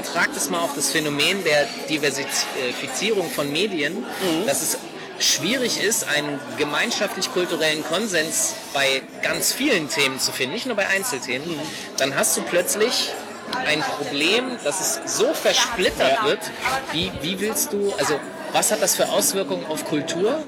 Übertragt es mal auf das Phänomen der Diversifizierung von Medien, mhm. dass es schwierig ist, einen gemeinschaftlich-kulturellen Konsens bei ganz vielen Themen zu finden, nicht nur bei Einzelthemen, mhm. dann hast du plötzlich ein Problem, dass es so versplittert wird. Wie, wie willst du, also was hat das für Auswirkungen auf Kultur?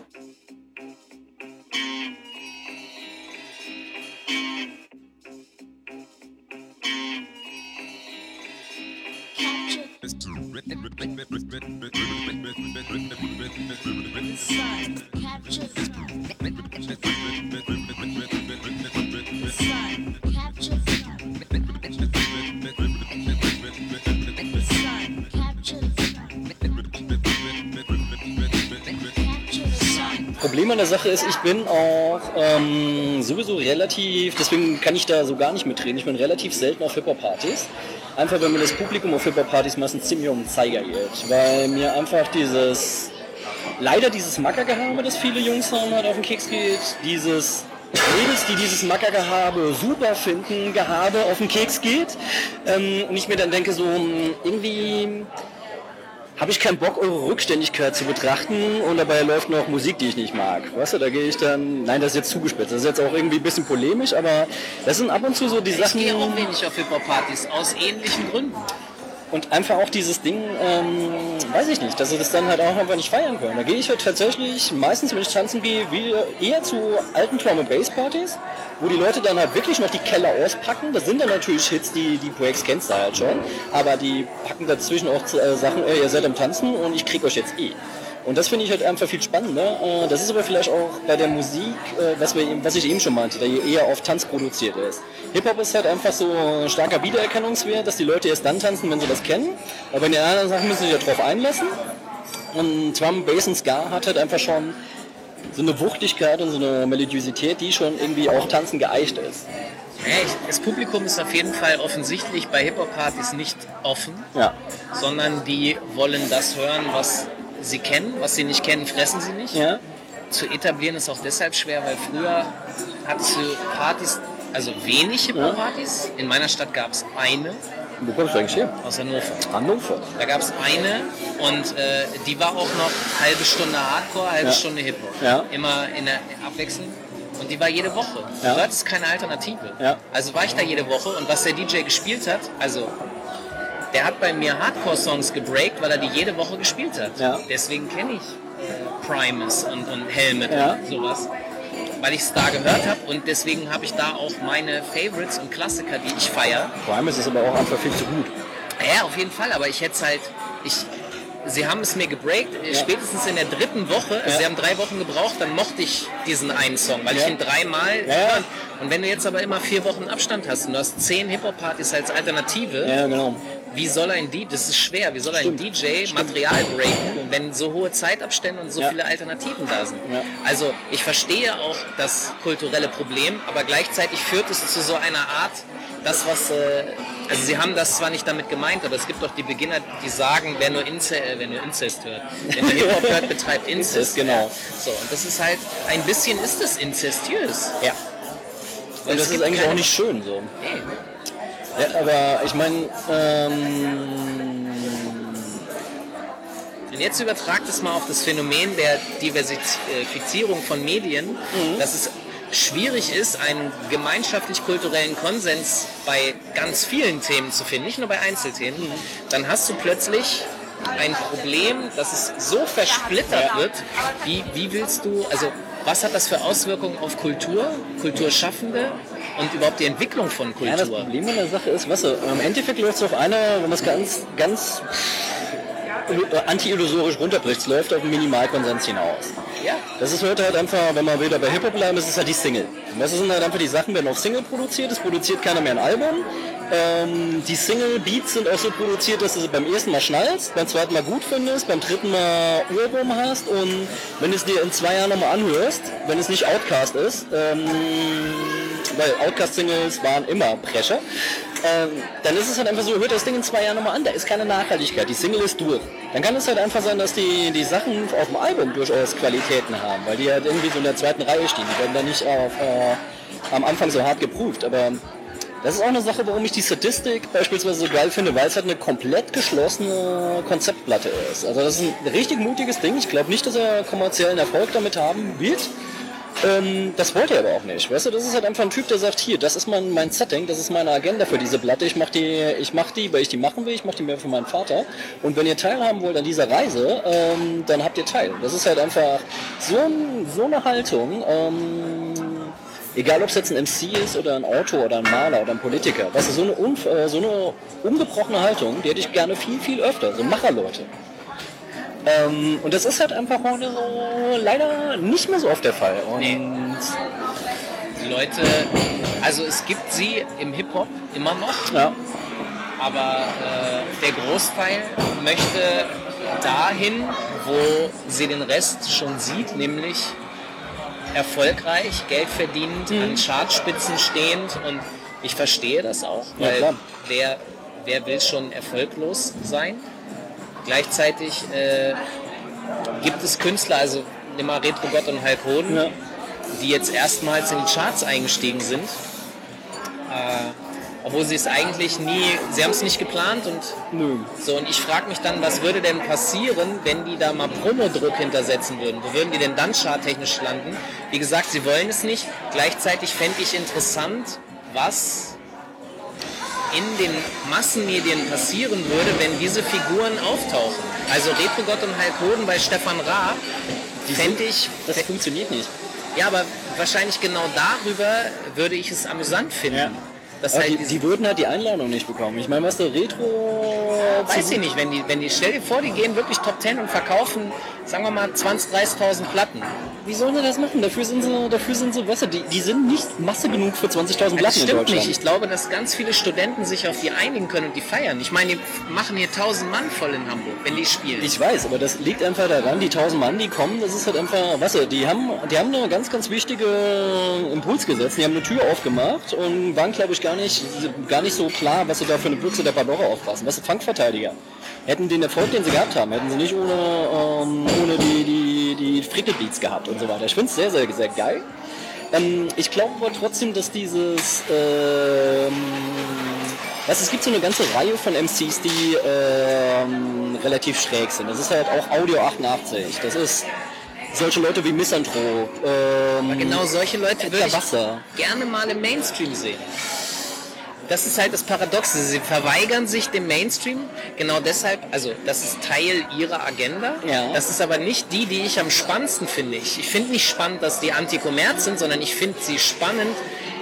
Der Sache ist, ich bin auch ähm, sowieso relativ, deswegen kann ich da so gar nicht mitreden, ich bin relativ selten auf Hip-Hop-Partys. Einfach, weil mir das Publikum auf Hip-Hop-Partys meistens ziemlich um den Zeiger geht. Weil mir einfach dieses, leider dieses Mackergehabe, das viele Jungs haben, halt auf den Keks geht. Dieses Mädels, die dieses Mackergehabe super finden, Gehabe auf den Keks geht. Ähm, und ich mir dann denke so, hm, irgendwie habe ich keinen Bock, eure Rückständigkeit zu betrachten und dabei läuft noch Musik, die ich nicht mag. Weißt du, da gehe ich dann, nein, das ist jetzt zugespitzt, das ist jetzt auch irgendwie ein bisschen polemisch, aber das sind ab und zu so die ich Sachen... Ich gehe auch wenig auf Hip-Hop-Partys, aus ähnlichen Gründen. Und einfach auch dieses Ding, ähm, weiß ich nicht, dass sie das dann halt auch einfach nicht feiern können. Da gehe ich halt tatsächlich, meistens wenn ich tanzen gehe, wie, eher zu alten Drum and Bass Partys, wo die Leute dann halt wirklich noch die Keller auspacken. Das sind dann natürlich Hits, die die Projekts kennst du halt schon, aber die packen dazwischen auch äh, Sachen, äh, ihr seid am Tanzen und ich krieg euch jetzt eh. Und das finde ich halt einfach viel spannender. Äh, das ist aber vielleicht auch bei der Musik, äh, was, wir, was ich eben schon meinte, da eher auf Tanz produziert ist. Hip-Hop ist halt einfach so ein starker Wiedererkennungswert, dass die Leute erst dann tanzen, wenn sie das kennen. Aber bei den anderen Sachen müssen sie sich ja drauf einlassen. Und Drum, Bass und Ska hat halt einfach schon so eine Wuchtigkeit und so eine Melodiosität, die schon irgendwie auch tanzen geeicht ist. Das Publikum ist auf jeden Fall offensichtlich bei Hip-Hop-Partys nicht offen, ja. sondern die wollen das hören, was sie kennen. Was sie nicht kennen, fressen sie nicht. Ja. Zu etablieren ist auch deshalb schwer, weil früher hattest du Partys, also wenig Hip-Hop-Partys. In meiner Stadt gab es eine. Wo kommst du eigentlich her? Aus Hannover. Hannover. Da gab es eine und äh, die war auch noch halbe Stunde Hardcore, halbe ja. Stunde Hip-Hop. Ja. Immer in der Abwechslung. Und die war jede Woche. Ja. Du hattest keine Alternative. Ja. Also war ich da jede Woche und was der DJ gespielt hat, also der hat bei mir Hardcore-Songs gebreakt, weil er die jede Woche gespielt hat. Ja. Deswegen kenne ich Primus und, und Helmet und sowas. Weil ich es da gehört habe und deswegen habe ich da auch meine Favorites und Klassiker, die ich feiere. Primus ist aber auch einfach viel zu gut. Ja, auf jeden Fall, aber ich hätte es halt. Ich, sie haben es mir gebreakt, ja. spätestens in der dritten Woche, also ja. sie haben drei Wochen gebraucht, dann mochte ich diesen einen Song, weil ja. ich ihn dreimal ja. Und wenn du jetzt aber immer vier Wochen Abstand hast und du hast zehn Hip-Hop-Partys als Alternative, ja, genau wie soll ein DJ, das ist schwer, wie soll ein Stimmt. DJ Stimmt. Material breaken, wenn so hohe Zeitabstände und so ja. viele Alternativen da sind? Ja. Also ich verstehe auch das kulturelle Problem, aber gleichzeitig führt es zu so einer Art, das was, äh, also sie haben das zwar nicht damit gemeint, aber es gibt doch die Beginner, die sagen, wer nur, Inze äh, wer nur Inzest hört, wer nur Hip-Hop hört, betreibt Inzest. genau. So, und das ist halt, ein bisschen ist es inzestiös. Ja. Und das ist eigentlich auch nicht schön so. Nee. Ja, aber ich meine, ähm und jetzt übertragt es mal auf das Phänomen der Diversifizierung von Medien, mhm. dass es schwierig ist, einen gemeinschaftlich-kulturellen Konsens bei ganz vielen Themen zu finden, nicht nur bei Einzelthemen, mhm. dann hast du plötzlich ein Problem, dass es so versplittert wird. Wie, wie willst du, also was hat das für Auswirkungen auf Kultur, Kulturschaffende und überhaupt die Entwicklung von Kultur? Ja, das Problem an der Sache ist, was im Endeffekt läuft es auf eine, wenn man es ganz, ganz anti-illusorisch runterbricht, es läuft auf einen Minimalkonsens hinaus. Ja. Das ist heute halt einfach, wenn man wieder bei Hip-Hop bleiben, ist halt die Single. Und das sind halt einfach die Sachen, werden auf Single produziert, es produziert keiner mehr ein Album. Ähm, die Single-Beats sind auch so produziert, dass du sie beim ersten Mal schnallst, beim zweiten Mal gut findest, beim dritten Mal Ohrwurm hast und wenn du es dir in zwei Jahren nochmal anhörst, wenn es nicht Outcast ist, ähm, weil Outcast-Singles waren immer Prescher, ähm, dann ist es halt einfach so, hört das Ding in zwei Jahren nochmal an, da ist keine Nachhaltigkeit, die Single ist durch. Dann kann es halt einfach sein, dass die, die Sachen auf dem Album durchaus Qualitäten haben, weil die halt irgendwie so in der zweiten Reihe stehen, die werden da nicht auf, äh, am Anfang so hart geprüft, aber das ist auch eine Sache, warum ich die Statistik beispielsweise so geil finde, weil es halt eine komplett geschlossene Konzeptplatte ist. Also das ist ein richtig mutiges Ding. Ich glaube nicht, dass er kommerziellen Erfolg damit haben wird. Ähm, das wollte er aber auch nicht. Weißt du, das ist halt einfach ein Typ, der sagt, hier, das ist mein, mein Setting, das ist meine Agenda für diese Platte. Ich mache die, ich mach die, weil ich die machen will, ich mache die mehr für meinen Vater. Und wenn ihr teilhaben wollt an dieser Reise, ähm, dann habt ihr teil. Das ist halt einfach so, so eine Haltung. Ähm, egal ob es jetzt ein MC ist oder ein Autor oder ein Maler oder ein Politiker, weißt du, so eine, unf äh, so eine ungebrochene Haltung, die hätte ich gerne viel, viel öfter, so Macherleute. Ähm, und das ist halt einfach heute so leider nicht mehr so oft der Fall. Und Nee. Die Leute, also es gibt sie im Hip-Hop immer noch, ja, aber äh, der Großteil möchte dahin, wo sie den Rest schon sieht, nämlich erfolgreich, Geld verdienend, an Chartspitzen stehend und ich verstehe das auch, Ja, weil klar. wer, wer will schon erfolglos sein? Gleichzeitig äh, gibt es Künstler, also nimm mal Retro Gott und Hulk Hoden, ja. die jetzt erstmals in die Charts eingestiegen sind. Äh, obwohl sie es eigentlich nie, sie haben es nicht geplant und Nö. so. Und ich frage mich dann, was würde denn passieren, wenn die da mal Promodruck hintersetzen würden? Wo würden die denn dann charttechnisch landen? Wie gesagt, sie wollen es nicht. Gleichzeitig fände ich interessant, was in den Massenmedien passieren würde, wenn diese Figuren auftauchen. Also Retro Gott und Hulk bei Stefan Raab fände ich, Das funktioniert nicht. ja, aber wahrscheinlich genau darüber würde ich es amüsant finden. Ja. Das Aber halt die, die würden halt die Einladung nicht bekommen. Ich meine, was der Retro... weiß ich nicht, wenn die, wenn die, stell dir vor, die gehen wirklich Top 10 und verkaufen, sagen wir mal, 20, 30.000 Platten. Wie sollen sie das machen? Dafür sind sie, dafür sind sie, du, die, die sind nicht Masse genug für 20.000 Platten Das in stimmt Deutschland. nicht. Ich glaube, dass ganz viele Studenten sich auf die einigen können und die feiern. Ich meine, die machen hier 1000 Mann voll in Hamburg, wenn die spielen. Ich weiß, aber das liegt einfach daran, die 1000 Mann, die kommen, das ist halt einfach, weißt du, die haben, die haben eine ganz, ganz wichtige Impuls gesetzt. Die haben eine Tür aufgemacht und waren, glaube ich, gar nicht, gar nicht so klar, was sie da für eine Büchse der Pandora aufpassen. Weißt du, Fangverteidiger. Hätten den Erfolg, den sie gehabt haben, hätten sie nicht ohne, ähm, ohne die, die, die Frickelbeats gehabt und so weiter. Ich finde es sehr, sehr, sehr geil. Ähm, ich glaube aber trotzdem, dass dieses, ähm, du, es gibt so eine ganze Reihe von MCs, die ähm, relativ schräg sind. Das ist halt auch Audio 88. Das ist solche Leute wie Misanthrop. Ähm, genau solche Leute würde ich Wasser. gerne mal im Mainstream sehen. Das ist halt das Paradoxe. Sie verweigern sich dem Mainstream. Genau deshalb, also das ist Teil ihrer Agenda. Ja. Das ist aber nicht die, die ich am spannendsten finde. Ich, ich finde nicht spannend, dass die anti-kommerz sind, sondern ich finde sie spannend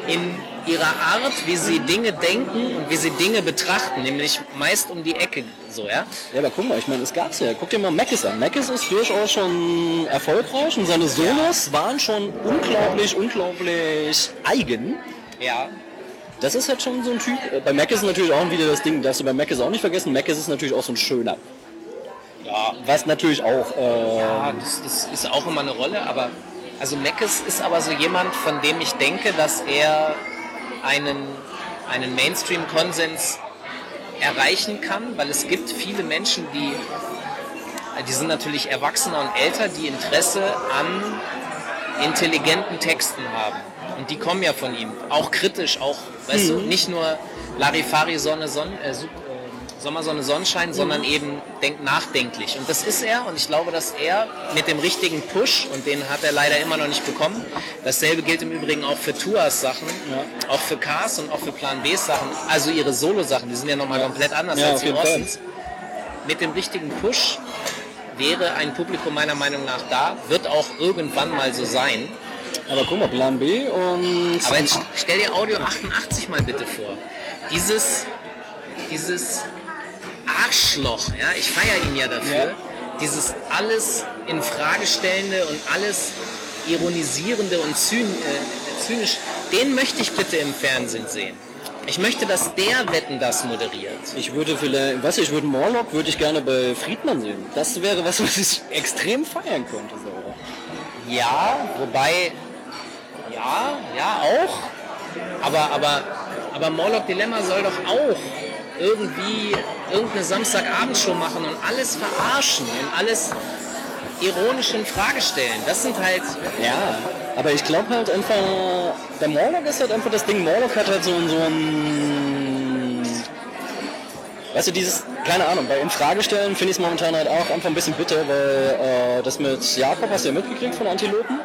in ihrer Art, wie sie Dinge denken und wie sie Dinge betrachten, nämlich meist um die Ecke so, ja. Ja, aber guck mal, ich meine, es gab's ja. Guck dir mal Mackes an. Mackes ist durchaus schon erfolgreich und seine Solos waren schon unglaublich, unglaublich eigen. Ja. Das ist halt schon so ein Typ. äh, Bei Mac ist natürlich auch wieder das Ding, darfst du bei Mac ist auch nicht vergessen. Mac ist natürlich auch so ein schöner. Ja, Was natürlich auch. Äh, Ja, das, das ist auch immer eine Rolle, aber also Meckes ist aber so jemand, von dem ich denke, dass er einen, einen Mainstream-Konsens erreichen kann, weil es gibt viele Menschen, die, die sind natürlich erwachsener und älter, die Interesse an intelligenten Texten haben. Und die kommen ja von ihm. Auch kritisch, auch, weißt du, nicht nur Larifari Sonne, Sonne, äh, äh, Sommer, Sonne, Sonnenschein, sondern eben denk nachdenklich. Und das ist er und ich glaube, dass er mit dem richtigen Push, und den hat er leider immer noch nicht bekommen, dasselbe gilt im Übrigen auch für Tuas Sachen, auch für Cars und auch für Plan B Sachen, also ihre Solo-Sachen, die sind ja nochmal komplett anders Ja, als die. Rossens. Mit dem richtigen Push wäre ein Publikum meiner Meinung nach da, wird auch irgendwann mal so sein. Aber guck mal, Plan B und. Aber jetzt stell dir Audio 88 mal bitte vor. Dieses, dieses Arschloch, ja, ich feiere ihn ja dafür, Ja. dieses alles in Frage stellende und alles ironisierende und zyn, äh, zynisch, den möchte ich bitte im Fernsehen sehen. Ich möchte, dass der Wetten das moderiert. Ich würde vielleicht, was ich würde Morlock würde ich gerne bei Friedmann sehen. Das wäre was, was ich extrem feiern könnte. So. Ja, wobei, ja, ja auch. Aber, aber, aber Morlock Dilemma soll doch auch irgendwie irgendeine Samstagabendshow machen und alles verarschen und alles ironisch in Frage stellen. Das sind halt. Ja, aber ich glaube halt einfach, der Morlock ist halt einfach das Ding. Morlock hat halt so, so ein. Weißt du, dieses, keine Ahnung, bei Infragestellen finde ich es momentan halt auch einfach ein bisschen bitter, weil äh, das mit Jakob hast du ja mitgekriegt von Antilopen.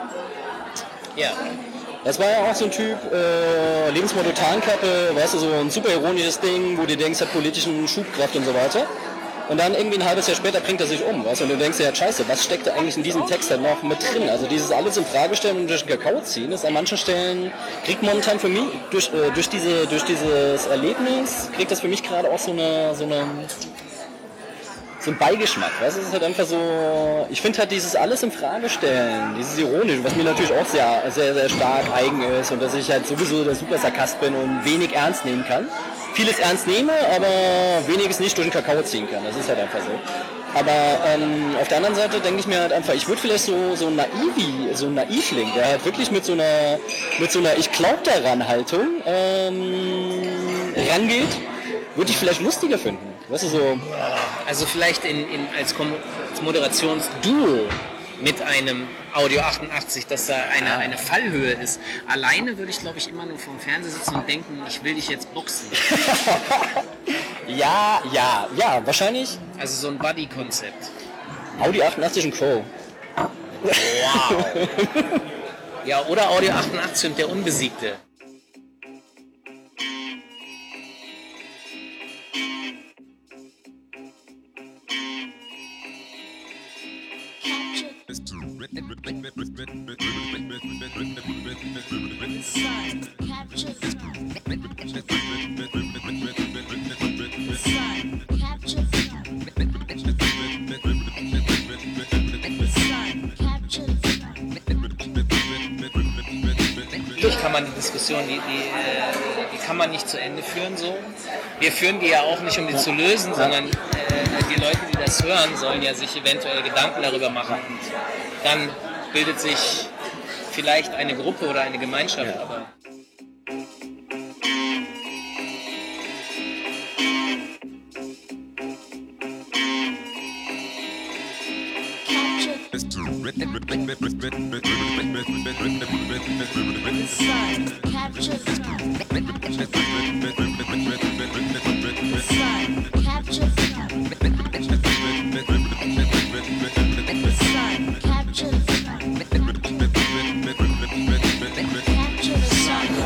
Ja. Das war ja auch so ein Typ, äh, Lebensmotto Tarnkappe, weißt du, so ein super ironisches Ding, wo du denkst, hat politischen Schubkraft und so weiter. Und dann irgendwie ein halbes Jahr später bringt er sich um, weißt du, und du denkst dir, ja scheiße, was steckt da eigentlich in diesem Text dann noch mit drin? Also dieses alles in Frage stellen und durch den Kakao ziehen, ist an manchen Stellen, kriegt momentan für mich, durch, äh, durch, diese, durch dieses Erlebnis, kriegt das für mich gerade auch so eine, so eine so ein Beigeschmack. Weißt? Es ist halt einfach so, ich finde halt dieses alles in Frage stellen, dieses Ironische, was mir natürlich auch sehr, sehr, sehr stark eigen ist und dass ich halt sowieso der super Sarkast bin und wenig ernst nehmen kann. Vieles ernst nehme, aber weniges nicht durch den Kakao ziehen kann. Das ist halt einfach so. Aber ähm, auf der anderen Seite denke ich mir halt einfach, ich würde vielleicht so, so naivi, so ein Naivling, der halt wirklich mit so einer, mit so einer Ich glaub daran Haltung ähm, rangeht, würde ich vielleicht lustiger finden. Weißt du, so. Also vielleicht in, in, als, als Moderationsduo mit einem Audio 88, dass da eine, eine Fallhöhe ist. Alleine würde ich, glaube ich, immer nur vorm Fernseher sitzen und denken, ich will dich jetzt boxen. ja, ja, ja, wahrscheinlich. Also so ein Buddy-Konzept. Audi 88 und Crow. Wow. ja, oder Audio 88 und der Unbesiegte. Rip, rip, rip, rip, rip. Man die Diskussion, die, die, äh, die kann man nicht zu Ende führen so. Wir führen die ja auch nicht, um die zu lösen, sondern äh, die Leute, die das hören, sollen ja sich eventuell Gedanken darüber machen. Und dann bildet sich vielleicht eine Gruppe oder eine Gemeinschaft, aber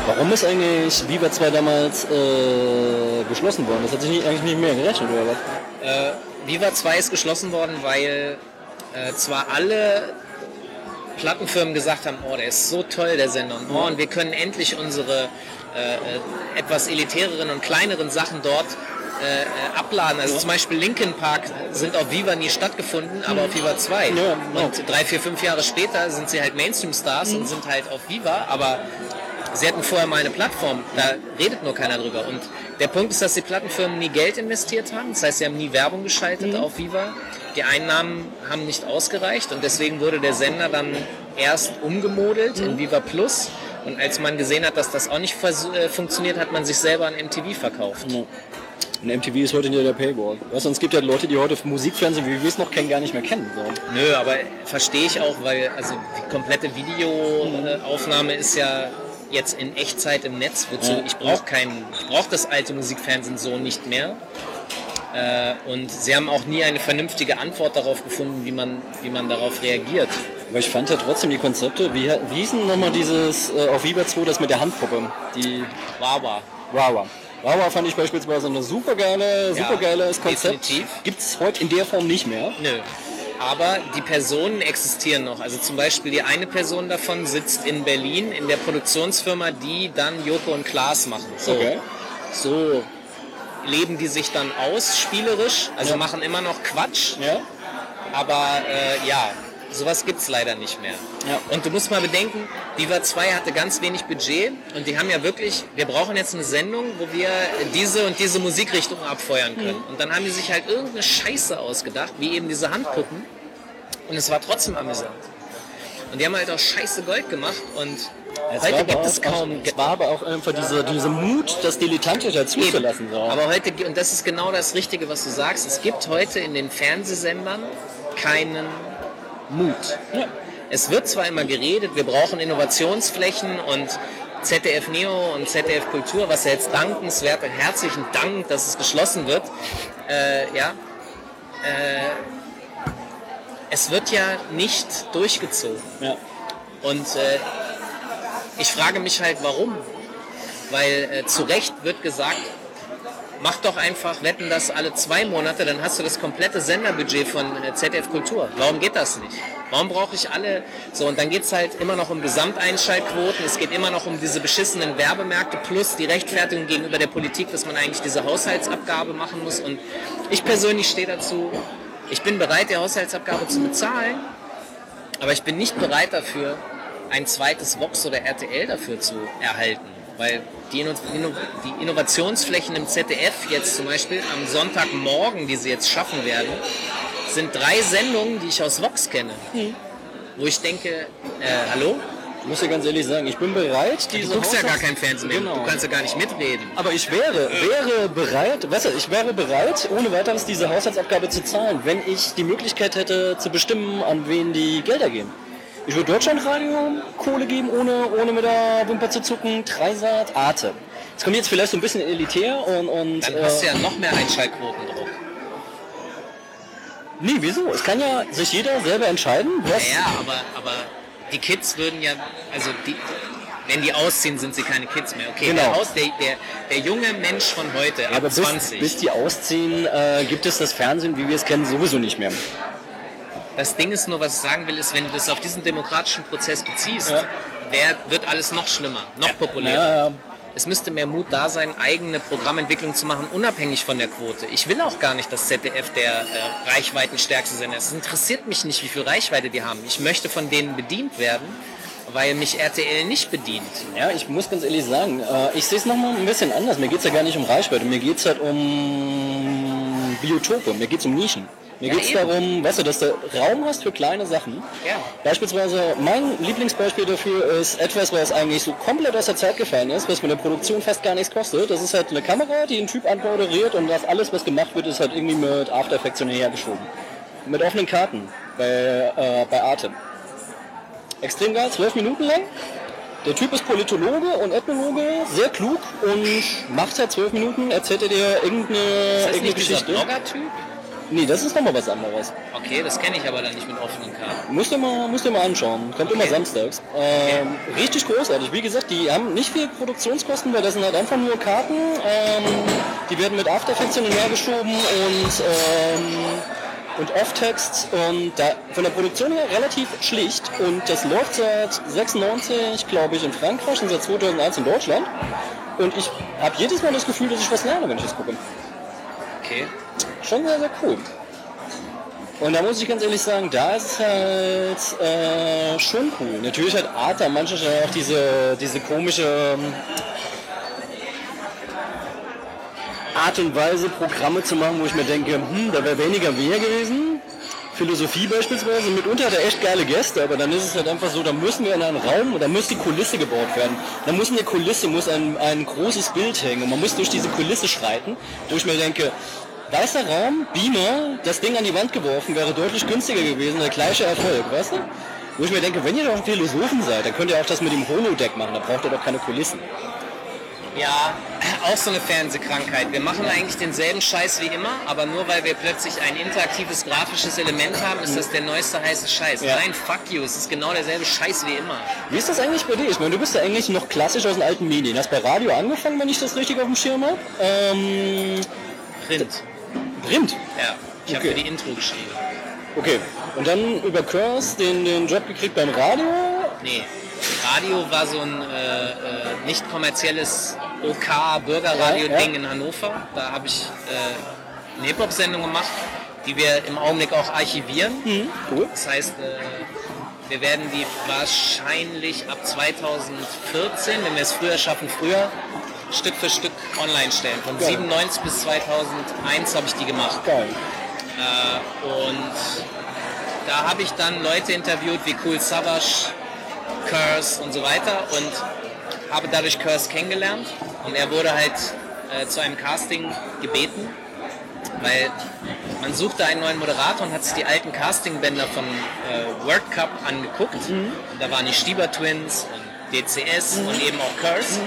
Warum ist eigentlich Viva 2 damals äh, geschlossen worden? Das hat sich nicht, eigentlich nicht mehr gerechnet, oder was? Äh, Viva 2 ist geschlossen worden, weil äh, zwar alle Plattenfirmen gesagt haben, oh, der ist so toll, der Sender, und, oh, und wir können endlich unsere äh, äh etwas elitäreren und kleineren Sachen dort äh, äh, abladen. Also zum Beispiel Linkin Park sind auf Viva nie stattgefunden, aber auf Viva 2. Ja, ja. Und drei, vier, fünf Jahre später sind sie halt Mainstream-Stars und sind halt auf Viva, aber sie hatten vorher mal eine Plattform, da redet nur keiner drüber. Und der Punkt ist, dass die Plattenfirmen nie Geld investiert haben, das heißt, sie haben nie Werbung geschaltet auf Viva. Die Einnahmen haben nicht ausgereicht und deswegen wurde der Sender dann erst umgemodelt in Viva Plus. Und als man gesehen hat, dass das auch nicht äh, funktioniert, hat man sich selber an MTV verkauft. Und MTV ist heute nicht der Paywall. Weißt es gibt ja Leute, die heute Musikfernsehen, wie wir es noch kennen, gar nicht mehr kennen. So. Nö, aber verstehe ich auch, weil also die komplette Videoaufnahme ist ja jetzt in Echtzeit im Netz. Wozu? Ja. Ich brauche keinen, ich brauche das alte Musikfernsehen so nicht mehr. Äh, und sie haben auch nie eine vernünftige Antwort darauf gefunden, wie man, wie man darauf reagiert. Aber ich fand ja trotzdem die Konzepte, wie, wie hieß denn nochmal dieses äh, auf Viva 2, das mit der Handpuppe? Die Wawa. Wawa. Wawa fand ich beispielsweise eine super geile, super geiles Konzept. Gibt es heute in der Form nicht mehr. Nö. Aber die Personen existieren noch. Also zum Beispiel die eine Person davon sitzt in Berlin in der Produktionsfirma, die dann Joko und Klaas machen. So, Okay. so leben die sich dann aus, spielerisch. Also Ja. machen immer noch Quatsch. Ja? Aber äh, ja, Sowas gibt es leider nicht mehr. Ja. Und du musst mal bedenken, Viva 2 hatte ganz wenig Budget und die haben ja wirklich, wir brauchen jetzt eine Sendung, wo wir diese und diese Musikrichtung abfeuern können. Mhm. Und dann haben die sich halt irgendeine Scheiße ausgedacht, wie eben diese Handpuppen. Und es war trotzdem amüsant. Und die haben halt auch scheiße Gold gemacht und Es heute gibt es kaum... Es war aber auch einfach diese, diese Mut, das Dilettantische dazuzulassen. So. Aber heute, und das ist genau das Richtige, was du sagst, es gibt heute in den Fernsehsendern keinen Mut. Ja. Es wird zwar immer geredet, wir brauchen Innovationsflächen und ZDF Neo und ZDF Kultur, was ja jetzt dankenswert, herzlichen Dank, dass es geschlossen wird. Äh, ja, äh, es wird ja nicht durchgezogen. Ja. Und äh, ich frage mich halt, warum. Weil äh, zu Recht wird gesagt, mach doch einfach Wetten das alle zwei Monate, dann hast du das komplette Senderbudget von äh, ZDF Kultur. Warum geht das nicht? Warum brauche ich alle? So, und dann geht es halt immer noch um Gesamteinschaltquoten, es geht immer noch um diese beschissenen Werbemärkte plus die Rechtfertigung gegenüber der Politik, dass man eigentlich diese Haushaltsabgabe machen muss. Und ich persönlich stehe dazu, ich bin bereit, die Haushaltsabgabe zu bezahlen, aber ich bin nicht bereit dafür, ein zweites Vox oder RTL dafür zu erhalten. Weil die, die Innovationsflächen im ZDF jetzt zum Beispiel am Sonntagmorgen, die sie jetzt schaffen werden, sind drei Sendungen, die ich aus Vox kenne. Wo ich denke, äh, hallo? Ich muss dir ganz ehrlich sagen, ich bin bereit, Du diese guckst ja gar Haushalts- kein Fernsehen mehr. Genau. Du kannst ja gar nicht mitreden. Aber ich wäre, wäre bereit, weißt du, ich wäre bereit, ohne weiteres diese Haushaltsabgabe zu zahlen, wenn ich die Möglichkeit hätte zu bestimmen, an wen die Gelder gehen. Ich würde Deutschlandradio Kohle geben, ohne, ohne mit der Wimper zu zucken, Dreisat, Arte. Das kommt jetzt vielleicht so ein bisschen elitär und... und Dann hast du äh, ja noch mehr Einschaltquotendruck. Nee, wieso? Es kann ja sich jeder selber entscheiden, was... Ja, aber, aber die Kids würden ja, also die, wenn die ausziehen, sind sie keine Kids mehr. Okay, Genau. der, Aus, der, der, der junge Mensch von heute, ab Aber bis, 20, bis die ausziehen, äh, gibt es das Fernsehen, wie wir es kennen, sowieso nicht mehr. Das Ding ist nur, was ich sagen will, ist, wenn du das auf diesen demokratischen Prozess beziehst, Ja. wer, wird alles noch schlimmer, noch populärer. Ja, ja. Es müsste mehr Mut da sein, eigene Programmentwicklung zu machen, unabhängig von der Quote. Ich will auch gar nicht, dass ZDF der äh, reichweitenstärkste Sender ist. Es interessiert mich nicht, wie viel Reichweite die haben. Ich möchte von denen bedient werden, weil mich RTL nicht bedient. Ja, ich muss ganz ehrlich sagen, äh, ich sehe es nochmal ein bisschen anders. Mir geht es ja gar nicht um Reichweite, mir geht es halt um Biotope, mir geht es um Nischen. Mir Ja, geht es darum, weißt du, dass du Raum hast für kleine Sachen. Ja. Beispielsweise, mein Lieblingsbeispiel dafür ist etwas, was eigentlich so komplett aus der Zeit gefallen ist, was mit der Produktion fast gar nichts kostet. Das ist halt eine Kamera, die ein Typ anmoderiert und das alles, was gemacht wird, ist halt irgendwie mit After Effects hin und her geschoben. Mit offenen Karten bei, äh, bei Arte. Extrem geil, zwölf Minuten lang. Der Typ ist Politologe und Ethnologe, sehr klug und macht halt zwölf Minuten, erzählt er dir irgendeine, Ist das irgendeine nicht dieser Geschichte. Blogger-Typ? Nee, das ist nochmal was anderes. Okay, das kenne ich aber dann nicht mit offenen Karten. Musst du mal, musst du mal anschauen. Kommt immer Okay. samstags. Ähm, richtig großartig. Wie gesagt, die haben nicht viel Produktionskosten, weil das sind halt einfach nur Karten. Ähm, die werden mit After Effects hin und her geschoben und, ähm, und Off-Text. Und da, von der Produktion her relativ schlicht. Und das läuft seit 96, glaube ich, in Frankreich und seit 2001 in Deutschland. Und ich habe jedes Mal das Gefühl, dass ich was lerne, wenn ich das gucke. Okay. Schon sehr, sehr cool. Und da muss ich ganz ehrlich sagen, da ist es halt äh, schon cool. Natürlich hat manchen Stellen auch diese, diese komische ähm, Art und Weise, Programme zu machen, wo ich mir denke, hm, da wäre weniger mehr gewesen. Philosophie beispielsweise, mitunter hat er echt geile Gäste, aber dann ist es halt einfach so, da müssen wir in einen Raum und da muss die Kulisse gebaut werden. Da muss in der Kulisse muss ein, ein großes Bild hängen und man muss durch diese Kulisse schreiten, wo ich mir denke, weißer Raum, Beamer, das Ding an die Wand geworfen, wäre deutlich günstiger gewesen, der gleiche Erfolg, weißt du? Wo ich mir denke, wenn ihr doch Philosophen seid, dann könnt ihr auch das mit dem Holodeck machen, da braucht ihr doch keine Kulissen. Ja, auch so eine Fernsehkrankheit. Wir machen eigentlich denselben Scheiß wie immer, aber nur weil wir plötzlich ein interaktives grafisches Element haben, ist das der neueste heiße Scheiß. Ja. Nein, fuck you, es ist genau derselbe Scheiß wie immer. Wie ist das eigentlich bei dir? Ich meine, du bist ja eigentlich noch klassisch aus den alten Medien. Hast bei Radio angefangen, wenn ich das richtig auf dem Schirm habe. Ähm, Print. Print. Ja, ich habe Okay. für die Intro geschrieben. Okay. Und dann über Curse den, den Job gekriegt beim Radio. Nee, Radio war so ein äh, äh, nicht kommerzielles OK-Bürgerradio-Ding Ja, in Hannover. Da habe ich äh, eine Hip-Hop-Sendung gemacht, die wir im Augenblick auch archivieren. Cool. Das heißt, äh, wir werden die wahrscheinlich ab 2014, wenn wir es früher schaffen, früher Stück für Stück online stellen. Von Geil. 97 bis 2001 habe ich die gemacht. Geil. Äh, und da habe ich dann Leute interviewt wie Cool Savage, Curse und so weiter und habe dadurch Curse kennengelernt. Und er wurde halt äh, zu einem Casting gebeten, weil man suchte einen neuen Moderator und hat sich die alten Castingbänder von äh, World Cup angeguckt. Und da waren die Stieber Twins und DCS und eben auch Curse.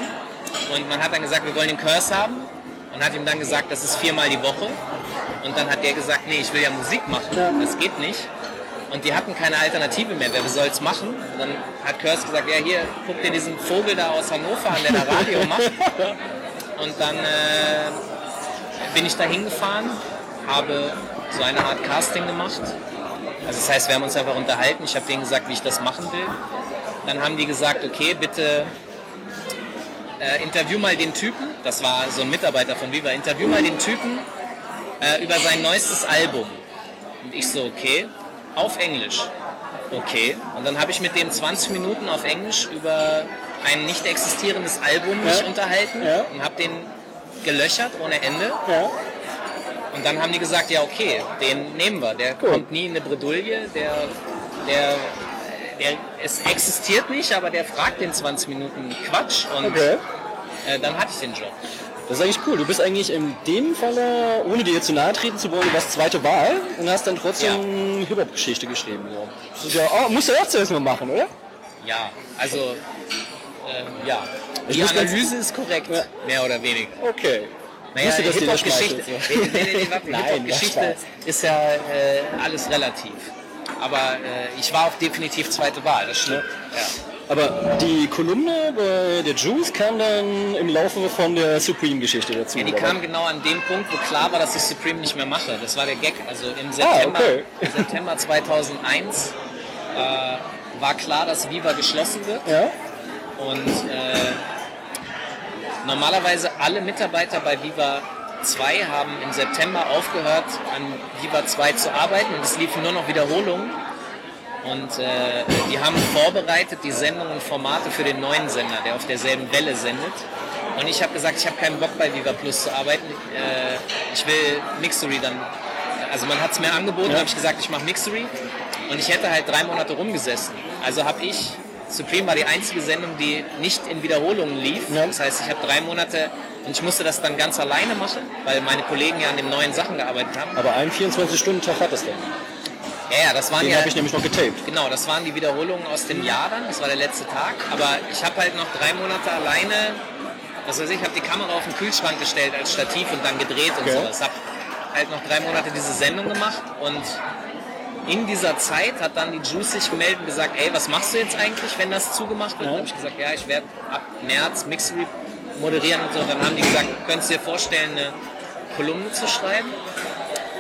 Und man hat dann gesagt, wir wollen den Curse haben und hat ihm dann gesagt, das ist viermal die Woche. Und dann hat er gesagt, nee, ich will ja Musik machen, das geht nicht. Und die hatten keine Alternative mehr, wer soll es machen? Und dann hat Curse gesagt, ja hier, guck dir diesen Vogel da aus Hannover an, der da Radio macht. Und dann äh, bin ich da hingefahren, habe so eine Art Casting gemacht. Also das heißt, wir haben uns einfach unterhalten. Ich habe denen gesagt, wie ich das machen will. Dann haben die gesagt, okay, bitte äh, interview mal den Typen. Das war so ein Mitarbeiter von Viva. Interview mal den Typen äh, über sein neuestes Album. Und ich so, okay, auf Englisch. Okay. Und dann habe ich mit dem 20 Minuten auf Englisch über ein nicht existierendes Album mich Ja. unterhalten Ja. und habe den gelöchert ohne Ende. Ja. Und dann haben die gesagt, ja okay, den nehmen wir. Der Cool. kommt nie in eine Bredouille, der, der, der, es existiert nicht, aber der fragt in 20 Minuten Quatsch und Okay. äh, dann hatte ich den Job. Das ist eigentlich cool. Du bist eigentlich in dem Falle, ohne dir jetzt zu nahe treten zu wollen, du warst zweite Wahl und hast dann trotzdem Hip-Hop-Geschichte geschrieben. So. Das ist ja, oh, musst du auch zuerst mal machen, oder? Ja, also äh, ja. Ich Die Analyse ist korrekt, Ja. mehr oder weniger. Okay. Naja, Wusste, dass Hip-Hop-Geschichte Nein, Hip-Hop-Geschichte war Spaß. ist ja äh, alles relativ. Aber äh, ich war auch definitiv zweite Wahl, das stimmt. Ja. Aber die Kolumne bei der Juice kam dann im Laufe von der Supreme-Geschichte dazu. Ja, die oder kam genau an dem Punkt, wo klar war, dass ich Supreme nicht mehr mache. Das war der Gag. Also im September, Ah, okay. im September 2001 äh, war klar, dass Viva geschlossen wird. Ja? Und äh, normalerweise alle Mitarbeiter bei Viva 2 haben im September aufgehört, an Viva 2 zu arbeiten und es liefen nur noch Wiederholungen. Und äh, die haben vorbereitet die Sendungen und Formate für den neuen Sender, der auf derselben Welle sendet. Und ich habe gesagt, ich habe keinen Bock bei Viva Plus zu arbeiten. Äh, ich will Mixery dann. Also man hat es mir angeboten, Ja. habe ich gesagt, ich mache Mixery. Und ich hätte halt drei Monate rumgesessen. Also habe ich, Supreme war die einzige Sendung, die nicht in Wiederholungen lief. Ja. Das heißt, ich habe drei Monate und ich musste das dann ganz alleine machen, weil meine Kollegen ja an den neuen Sachen gearbeitet haben. Aber einen 24-Stunden-Tag hat es dann. Ja, ja, das waren Den ja habe ich nämlich noch getaped. Genau, das waren die Wiederholungen aus dem Jahr dann, das war der letzte Tag. Aber ich habe halt noch drei Monate alleine, was weiß ich, habe die Kamera auf den Kühlschrank gestellt als Stativ und dann gedreht und Okay. sowas. Habe halt noch drei Monate diese Sendung gemacht und in dieser Zeit hat dann die Juice sich gemeldet und gesagt, ey, was machst du jetzt eigentlich, wenn das zugemacht wird? Ja. Dann habe ich gesagt, ja, ich werde ab März Mixery moderieren und so. Und dann haben die gesagt, könntest du dir vorstellen, eine Kolumne zu schreiben?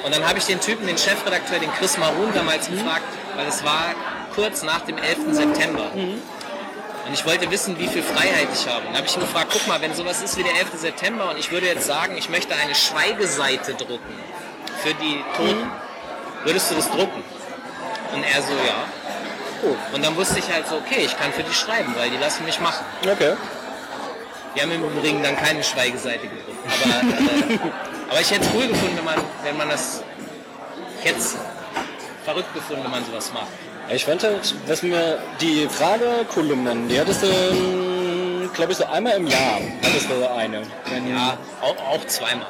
Und dann habe ich den Typen, den Chefredakteur, den Chris Marun damals gefragt, weil es war kurz nach dem 11. September. Und ich wollte wissen, wie viel Freiheit ich habe. Dann habe ich ihn gefragt, guck mal, wenn sowas ist wie der 11. September und ich würde jetzt sagen, ich möchte eine Schweigeseite drucken für die Toten, würdest du das drucken? Und er so, ja. Cool. Und dann wusste ich halt so, okay, ich kann für die schreiben, weil die lassen mich machen. Okay. Wir haben im Übrigen dann keine Schweigeseite gedruckt. Aber, äh, aber ich hätte es cool gefunden, wenn man, wenn man das es verrückt gefunden, wenn man sowas macht. Ich fand halt, was mir die Frage Kolumnen, die hattest du, glaube ich, so einmal im Jahr hattest du eine. Wenn- Ja, auch, auch zweimal.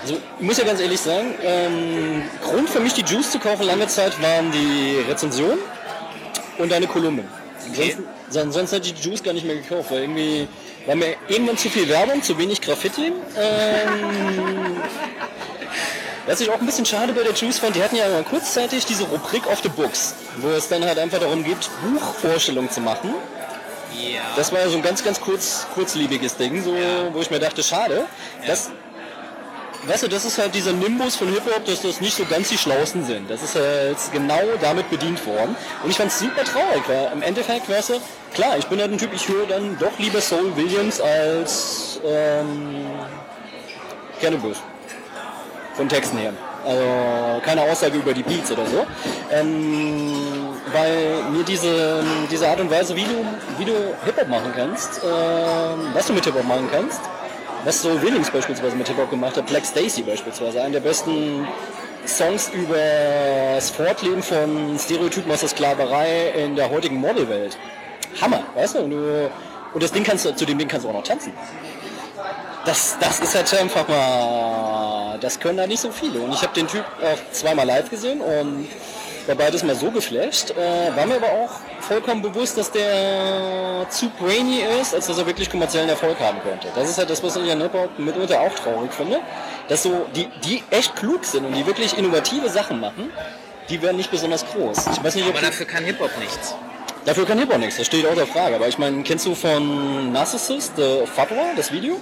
Also, ich muss ja ganz ehrlich sagen, ähm, Grund für mich die Juice zu kaufen lange Zeit waren die Rezensionen und deine Kolumnen. Okay. Sonst, son- sonst hätte ich die Juice gar nicht mehr gekauft, weil irgendwie war mir irgendwann zu viel Werbung, zu wenig Graffiti. Ähm, was ich auch ein bisschen schade bei der Juice fand, die hatten ja mal kurzzeitig diese Rubrik of the Books, wo es dann halt einfach darum geht, Buchvorstellungen zu machen. Ja. Das war ja so ein ganz, ganz kurz, kurzlebiges Ding, so, wo ich mir dachte, schade. Das, weißt du, das ist halt dieser Nimbus von Hip-Hop, dass das nicht so ganz die Schlausten sind. Das ist halt genau damit bedient worden. Und ich fand es super traurig, weil im Endeffekt, weißt du, klar, ich bin halt ein Typ, ich höre dann doch lieber Soul Williams als ähm, Cannabis. Von Texten her. Also keine Aussage über die Beats oder so. Ähm, weil mir diese, diese Art und Weise, wie du, wie du Hip-Hop machen kannst, äh, was du mit Hip-Hop machen kannst, was so Williams beispielsweise mit Hip-Hop gemacht hat, Black Stacy beispielsweise, einer der besten Songs über das Fortleben von Stereotypen aus der Sklaverei in der heutigen Modelwelt. Hammer, weißt du? Und, du, und das Ding kannst du, zu dem Ding kannst du auch noch tanzen. Das, das ist halt einfach mal, das können da nicht so viele. Und ich habe den Typ auch zweimal live gesehen und war beides mal so geflasht. Äh, war mir aber auch vollkommen bewusst, dass der zu brainy ist, als dass er wirklich kommerziellen Erfolg haben könnte. Das ist halt das, was ich an Hip-Hop mitunter auch traurig finde. Dass so, die, die echt klug sind und die wirklich innovative Sachen machen, die werden nicht besonders groß. Ich weiß nicht, ob aber dafür kann Hip-Hop nichts. Dafür kann Hip-Hop nichts, das steht außer Frage. Aber ich meine, kennst du von Narcissist, The Fatwa, das Video?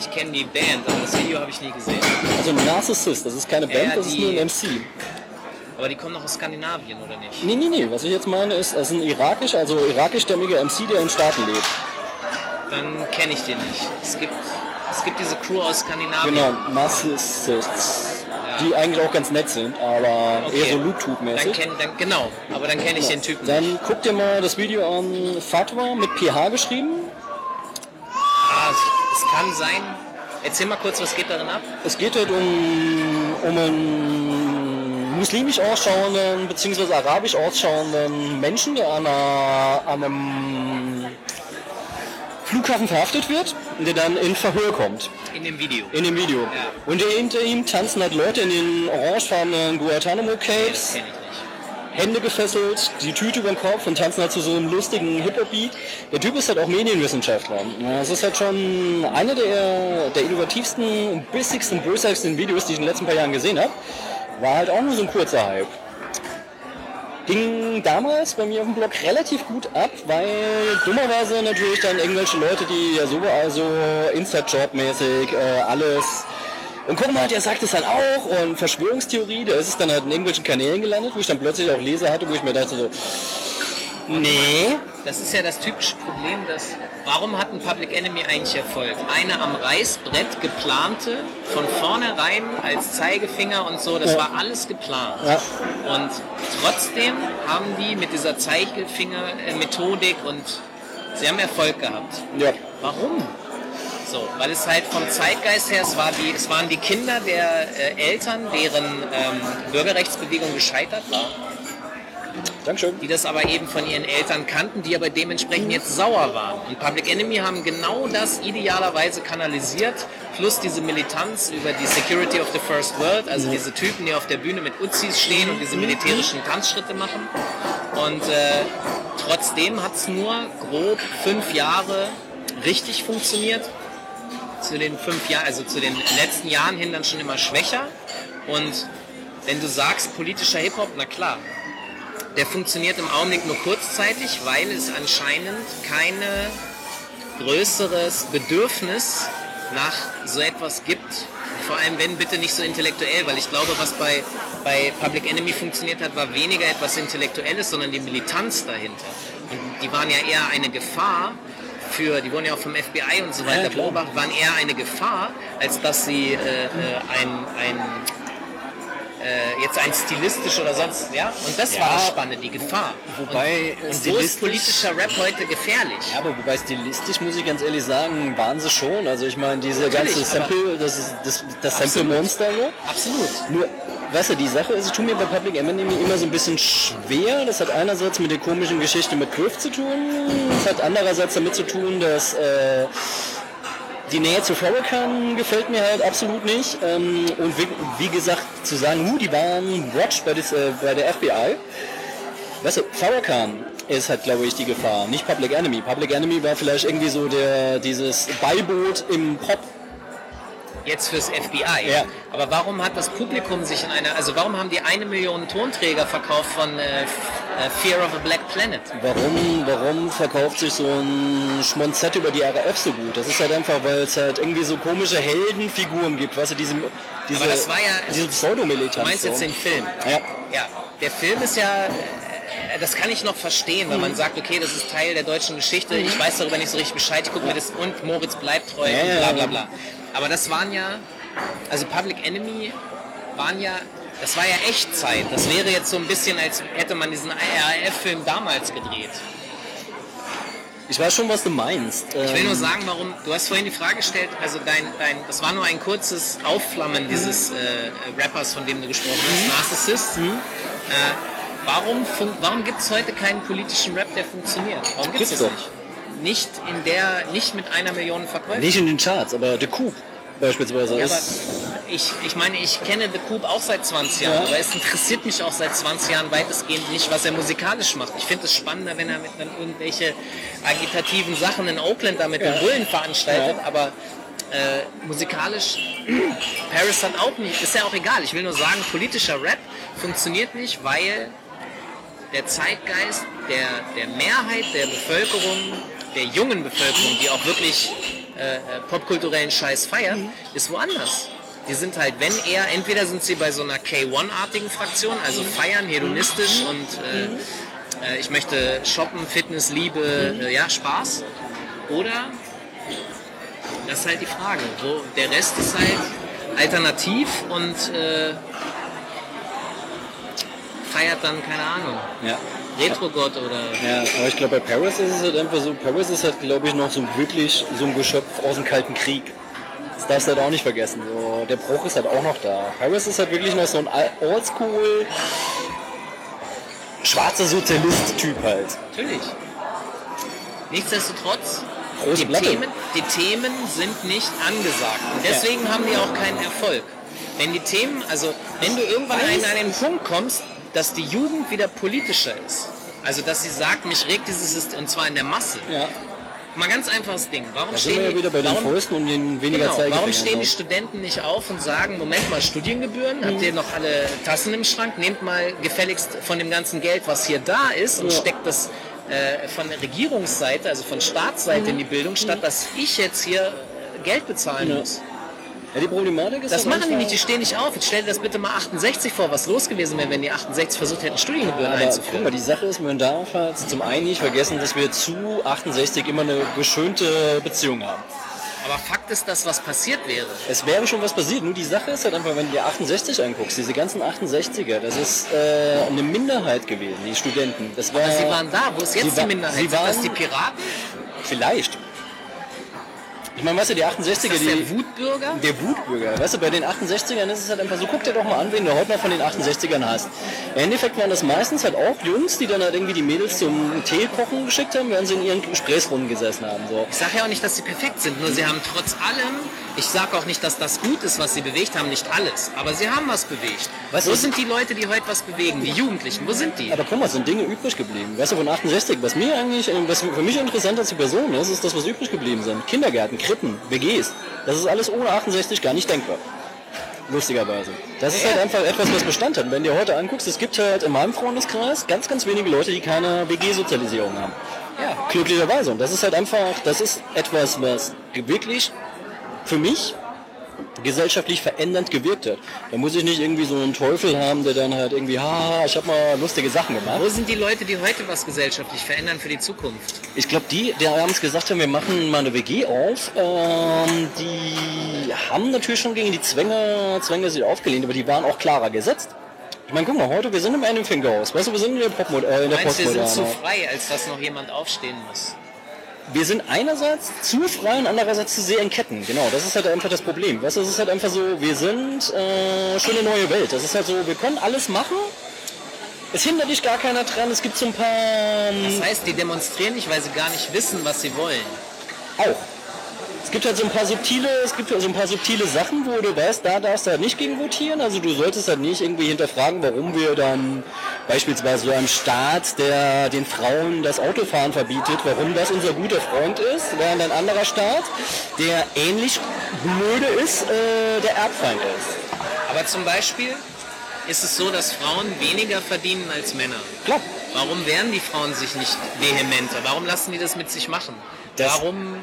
Ich kenne die Band, aber das Video habe ich nie gesehen. Also Narcissist, das ist keine Band, ja, das ist nur ein MC. Aber die kommen noch aus Skandinavien, oder nicht? Nee, nee, nee. Was ich jetzt meine, ist, das ist ein irakisch, also irakischstämmiger MC, der in Staaten lebt. Dann kenne ich den nicht. Es gibt, es gibt diese Crew aus Skandinavien. Genau, Narcissists. Ja. Die eigentlich auch ganz nett sind, aber okay. eher so Loop-Tube-mäßig. Genau, aber dann kenne ich genau. den Typen. Dann guck dir mal das Video an. Fatwa mit PH geschrieben. Ah, es kann sein. Erzähl mal kurz, was geht darin ab? Es geht halt um, um einen muslimisch ausschauenden bzw. arabisch ausschauenden Menschen, der an, einer, an einem Flughafen verhaftet wird und der dann in Verhör kommt. In dem Video. In dem Video. Ja. Und hinter ihm tanzen halt Leute in den orangefarbenen Guantanamo Caves. Ja, Hände gefesselt, die Tüte über den Kopf und tanzen halt zu so einem lustigen Hip-Hop-Beat. Der Typ ist halt auch Medienwissenschaftler. Das ist halt schon einer der, der innovativsten, bissigsten, bösartigsten Videos, die ich in den letzten paar Jahren gesehen habe. War halt auch nur so ein kurzer Hype. Ging damals bei mir auf dem Blog relativ gut ab, weil dummerweise natürlich dann irgendwelche Leute, die ja so also Inside-Job-mäßig äh, alles und guck mal, der sagt es dann auch und Verschwörungstheorie, da ist es dann halt in irgendwelchen Kanälen gelandet, wo ich dann plötzlich auch Leser hatte, wo ich mir dachte so, nee. Das ist ja das typische Problem, dass warum hat ein Public Enemy eigentlich Erfolg? Eine am Reißbrett geplante, von vornherein als Zeigefinger und so, das ja. war alles geplant. Ja. Und trotzdem haben die mit dieser Zeigefinger-Methodik und sie haben Erfolg gehabt. Ja. Warum? So, weil es halt vom Zeitgeist her, es, war die, es waren die Kinder der äh, Eltern, deren ähm, Bürgerrechtsbewegung gescheitert war. Dankeschön. Die das aber eben von ihren Eltern kannten, die aber dementsprechend jetzt sauer waren. Und Public Enemy haben genau das idealerweise kanalisiert, plus diese Militanz über die Security of the First World, also mhm. diese Typen, die auf der Bühne mit Uzis stehen und diese militärischen Tanzschritte machen. Und äh, trotzdem hat es nur grob fünf Jahre richtig funktioniert zu den fünf Jahren, also zu den letzten Jahren hin dann schon immer schwächer. Und wenn du sagst politischer Hip-Hop, na klar, der funktioniert im Augenblick nur kurzzeitig, weil es anscheinend keine größeres Bedürfnis nach so etwas gibt. Vor allem wenn bitte nicht so intellektuell, weil ich glaube, was bei, bei Public Enemy funktioniert hat, war weniger etwas Intellektuelles, sondern die Militanz dahinter. Und die waren ja eher eine Gefahr für, die wurden ja auch vom FBI und so weiter ja, beobachtet, waren eher eine Gefahr, als dass sie äh, äh, ein, ein äh, jetzt ein stilistisch oder sonst, ja? Und das ja, war das Spannende, die Gefahr. Wobei und, und so ist politischer Rap heute gefährlich. Ja, aber wobei stilistisch muss ich ganz ehrlich sagen, waren sie schon. Also ich meine, diese Natürlich, ganze Sample, das ist das, das Sample-Monster, ne? Absolut. Nur, weißt du, die Sache ist, ich tue mir bei Public Enemy immer so ein bisschen schwer. Das hat einerseits mit der komischen Geschichte mit Griff zu tun. Das hat andererseits damit zu tun, dass äh, die Nähe zu Farrakhan gefällt mir halt absolut nicht. Ähm, und wie, wie, gesagt, zu sagen, uh, die waren watched bei, des, äh, bei der FBI. Weißt du, Farrakhan ist halt, glaube ich, die Gefahr, nicht Public Enemy. Public Enemy war vielleicht irgendwie so der, dieses Beiboot im Pop jetzt fürs FBI. Ja. Aber warum hat das Publikum sich in einer, also warum haben die eine Million Tonträger verkauft von äh, äh Fear of a Black Planet? Warum, warum verkauft sich so ein Schmonzett über die RAF so gut? Das ist halt einfach, weil es halt irgendwie so komische Heldenfiguren gibt, weißt du, diese, diese, Aber das war ja, diese Pseudomilitanz. Du meinst jetzt den Film? Ja. Ja, der Film ist ja äh, das kann ich noch verstehen, wenn man sagt, okay, das ist Teil der deutschen Geschichte, ich weiß darüber nicht so richtig Bescheid, ich gucke mir das und Moritz bleibt treu und bla bla bla. Aber das waren ja, also Public Enemy waren ja, das war ja Echtzeit. Das wäre jetzt so ein bisschen, als hätte man diesen RAF-Film damals gedreht. Ich weiß schon, was du meinst. Ich will Ähm, nur sagen, warum, du hast vorhin die Frage gestellt, also dein, dein, das war nur ein kurzes Aufflammen dieses äh, Rappers, von dem du gesprochen hast, Narcissist. Äh, warum warum gibt es heute keinen politischen Rap, der funktioniert? Warum gibt es das nicht? Nicht in der, nicht mit einer Million Verkäufen. Nicht in den Charts, aber The Coup beispielsweise Ja, ich, ich meine, ich kenne The Coop auch seit 20 Jahren, Ja. aber es interessiert mich auch seit 20 Jahren weitestgehend nicht, was er musikalisch macht. Ich finde es spannender, wenn er mit dann irgendwelche agitativen Sachen in Oakland da mit den Bullen veranstaltet, Ja. aber äh, musikalisch, Paris hat auch nicht, ist ja auch egal. Ich will nur sagen, politischer Rap funktioniert nicht, weil der Zeitgeist der, der Mehrheit der Bevölkerung, der jungen Bevölkerung, die auch wirklich äh, äh, popkulturellen Scheiß feiert, ist woanders. Die sind halt, wenn eher, entweder sind sie bei so einer K1-artigen Fraktion, also feiern, hedonistisch und äh, äh, ich möchte shoppen, Fitness, Liebe, äh, ja, Spaß. Oder, das ist halt die Frage, wo der Rest ist halt alternativ und äh, feiert dann, keine Ahnung, Ja. Retro-Gott oder. Ja, aber ich glaube, bei Paris ist es halt einfach so, Paris ist halt, glaube ich, noch so wirklich so ein Geschöpf aus dem Kalten Krieg. Das darfst du halt auch nicht vergessen. So, der Bruch ist halt auch noch da. Paris ist halt wirklich noch so ein Oldschool schwarzer Sozialist-Typ halt. Natürlich. Nichtsdestotrotz, Große die. Themen, die Themen sind nicht angesagt. Und deswegen haben die auch keinen Erfolg. Wenn die Themen, also wenn du irgendwann an einen Punkt kommst, dass die Jugend wieder politischer ist, also dass sie sagt, mich regt dieses System, und zwar in der Masse. Ja. Mal ganz einfaches Ding. Warum Da sind wir stehen ja die, wieder bei den warum, Fäusten und den weniger Genau, warum stehen die so. Studenten nicht auf und sagen, Moment mal, Studiengebühren, habt ihr noch alle Tassen im Schrank? Nehmt mal gefälligst von dem ganzen Geld, was hier da ist und Ja. steckt das äh, von der Regierungsseite, also von Staatsseite in die Bildung, statt dass ich jetzt hier Geld bezahlen Ja. muss. Ja, die Problematik ist Das machen die nicht, die stehen nicht auf. Jetzt stell dir das bitte mal 68 vor, was los gewesen wäre, wenn die 68 versucht hätten, Studiengebühren Aber guck einzuführen. mal, die Sache ist, man darf halt zum einen nicht vergessen, dass wir zu 68 immer eine geschönte Beziehung haben. Aber Fakt ist, dass was passiert wäre. Es wäre schon was passiert, nur die Sache ist halt einfach, wenn du dir 68 anguckst, diese ganzen 68er, das ist äh, eine Minderheit gewesen, die Studenten. Das war, Aber sie waren da, wo ist jetzt sie die wa- Minderheit? sie Sind das waren- die Piraten? Vielleicht. Ich meine, weißt du, die 68er, Ist das die... der Wutbürger? Der Wutbürger, weißt du, bei den 68ern ist es halt einfach so, guck dir doch mal an, wen du heute noch von den 68ern hast. Im Endeffekt waren das meistens halt auch Jungs, die dann halt irgendwie die Mädels zum Tee kochen geschickt haben, während sie in ihren Gesprächsrunden gesessen haben. So. Ich sage ja auch nicht, dass sie perfekt sind, nur sie haben trotz allem, ich sage auch nicht, dass das gut ist, was sie bewegt haben, nicht alles, aber sie haben was bewegt. Weißt wo sind die Leute, die heute was bewegen? Die Jugendlichen, wo sind die? Aber guck mal, es sind Dinge übrig geblieben. Weißt du, von 68, was mir eigentlich, äh, was für mich interessant als die Person ist, ist das, was übrig geblieben sind. Kindergärten, Krippen, WGs. Das ist alles ohne 68 gar nicht denkbar. Lustigerweise. Das ist halt einfach etwas, was Bestand hat. Wenn du dir heute anguckst, es gibt halt in meinem Freundeskreis ganz, ganz wenige Leute, die keine WG-Sozialisierung haben. Ja. Glücklicherweise. Und das ist halt einfach, das ist etwas, was wirklich für mich gesellschaftlich verändernd gewirkt hat. Da muss ich nicht irgendwie so einen Teufel haben, der dann halt irgendwie, ha, ich habe mal lustige Sachen gemacht. Wo sind die Leute, die heute was gesellschaftlich verändern für die Zukunft? Ich glaube, die, die abends gesagt haben, wir machen mal eine WG auf, ähm, die haben natürlich schon gegen die Zwänge, Zwänge sich aufgelehnt, aber die waren auch klarer gesetzt. Ich meine, guck mal, heute, wir sind im Anything-Haus, weißt du, wir sind in der, Popmod äh, in der Meinst wir sind zu frei, als dass noch jemand aufstehen muss? Wir sind einerseits zu frei und andererseits zu sehr in Ketten. Genau, das ist halt einfach das Problem. Weißt du, es ist halt einfach so, wir sind äh, schon eine neue Welt. Das ist halt so, wir können alles machen. Es hindert dich gar keiner dran. Es gibt so ein paar... Das heißt, die demonstrieren nicht, weil sie gar nicht wissen, was sie wollen. Auch. Es gibt halt so ein paar subtile, es gibt halt so ein paar subtile Sachen, wo du weißt, da darfst du halt nicht gegen votieren. Also du solltest halt nicht irgendwie hinterfragen, warum wir dann beispielsweise so einem Staat, der den Frauen das Autofahren verbietet, warum das unser guter Freund ist, während ein anderer Staat, der ähnlich blöde ist, äh, der Erbfeind ist. Aber zum Beispiel ist es so, dass Frauen weniger verdienen als Männer. Klar. Warum wehren die Frauen sich nicht vehementer? Warum lassen die das mit sich machen? Das- Warum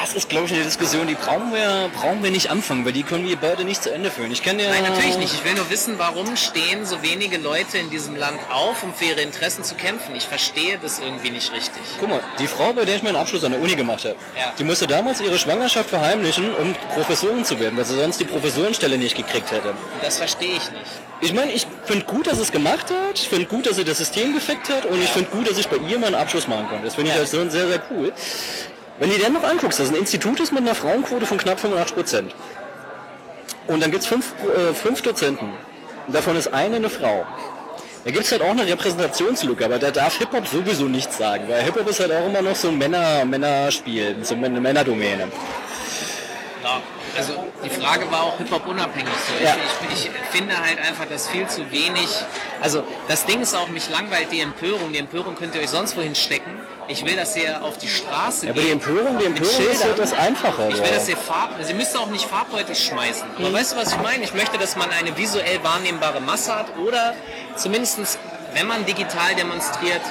Das ist, glaube ich, eine Diskussion, die brauchen wir, brauchen wir nicht anfangen, weil die können wir beide nicht zu Ende führen. Ich kenne ja. Nein, natürlich nicht. Ich will nur wissen, warum stehen so wenige Leute in diesem Land auf, um für ihre Interessen zu kämpfen. Ich verstehe das irgendwie nicht richtig. Guck mal, die Frau, bei der ich meinen Abschluss an der Uni gemacht habe, Ja. die musste damals ihre Schwangerschaft verheimlichen, um Professorin zu werden, weil sie sonst die Professorenstelle nicht gekriegt hätte. Das verstehe ich nicht. Ich meine, ich finde gut, dass sie es gemacht hat. Ich finde gut, dass sie das System gefickt hat. Und ich finde gut, dass ich bei ihr meinen Abschluss machen konnte. Das finde ich als so sehr, sehr cool. Wenn du dir dann noch anguckst, dass ein Institut ist mit einer Frauenquote von knapp 85 Prozent. Und dann gibt es fünf, äh, fünf Dozenten. Und davon ist eine eine Frau. Da gibt es halt auch eine Repräsentationslücke, aber da darf Hip-Hop sowieso nichts sagen, weil Hip-Hop ist halt auch immer noch so ein Männer, Männerspiel, so eine Männerdomäne. Frage war auch Hip-Hop unabhängig. So. Ja. Ich, ich, ich finde halt einfach, dass viel zu wenig. Also das Ding ist auch, mich langweilt die Empörung. Die Empörung könnt ihr euch sonst wohin stecken. Ich will, dass ihr auf die Straße Ja, aber die geht. Empörung, die Empörung ist etwas einfacher. Ich will, dass ihr Farb, sie müsste auch nicht Farbbeutel schmeißen. Aber weißt du, was ich meine? Ich möchte, dass man eine visuell wahrnehmbare Masse hat oder zumindest, wenn man digital demonstriert,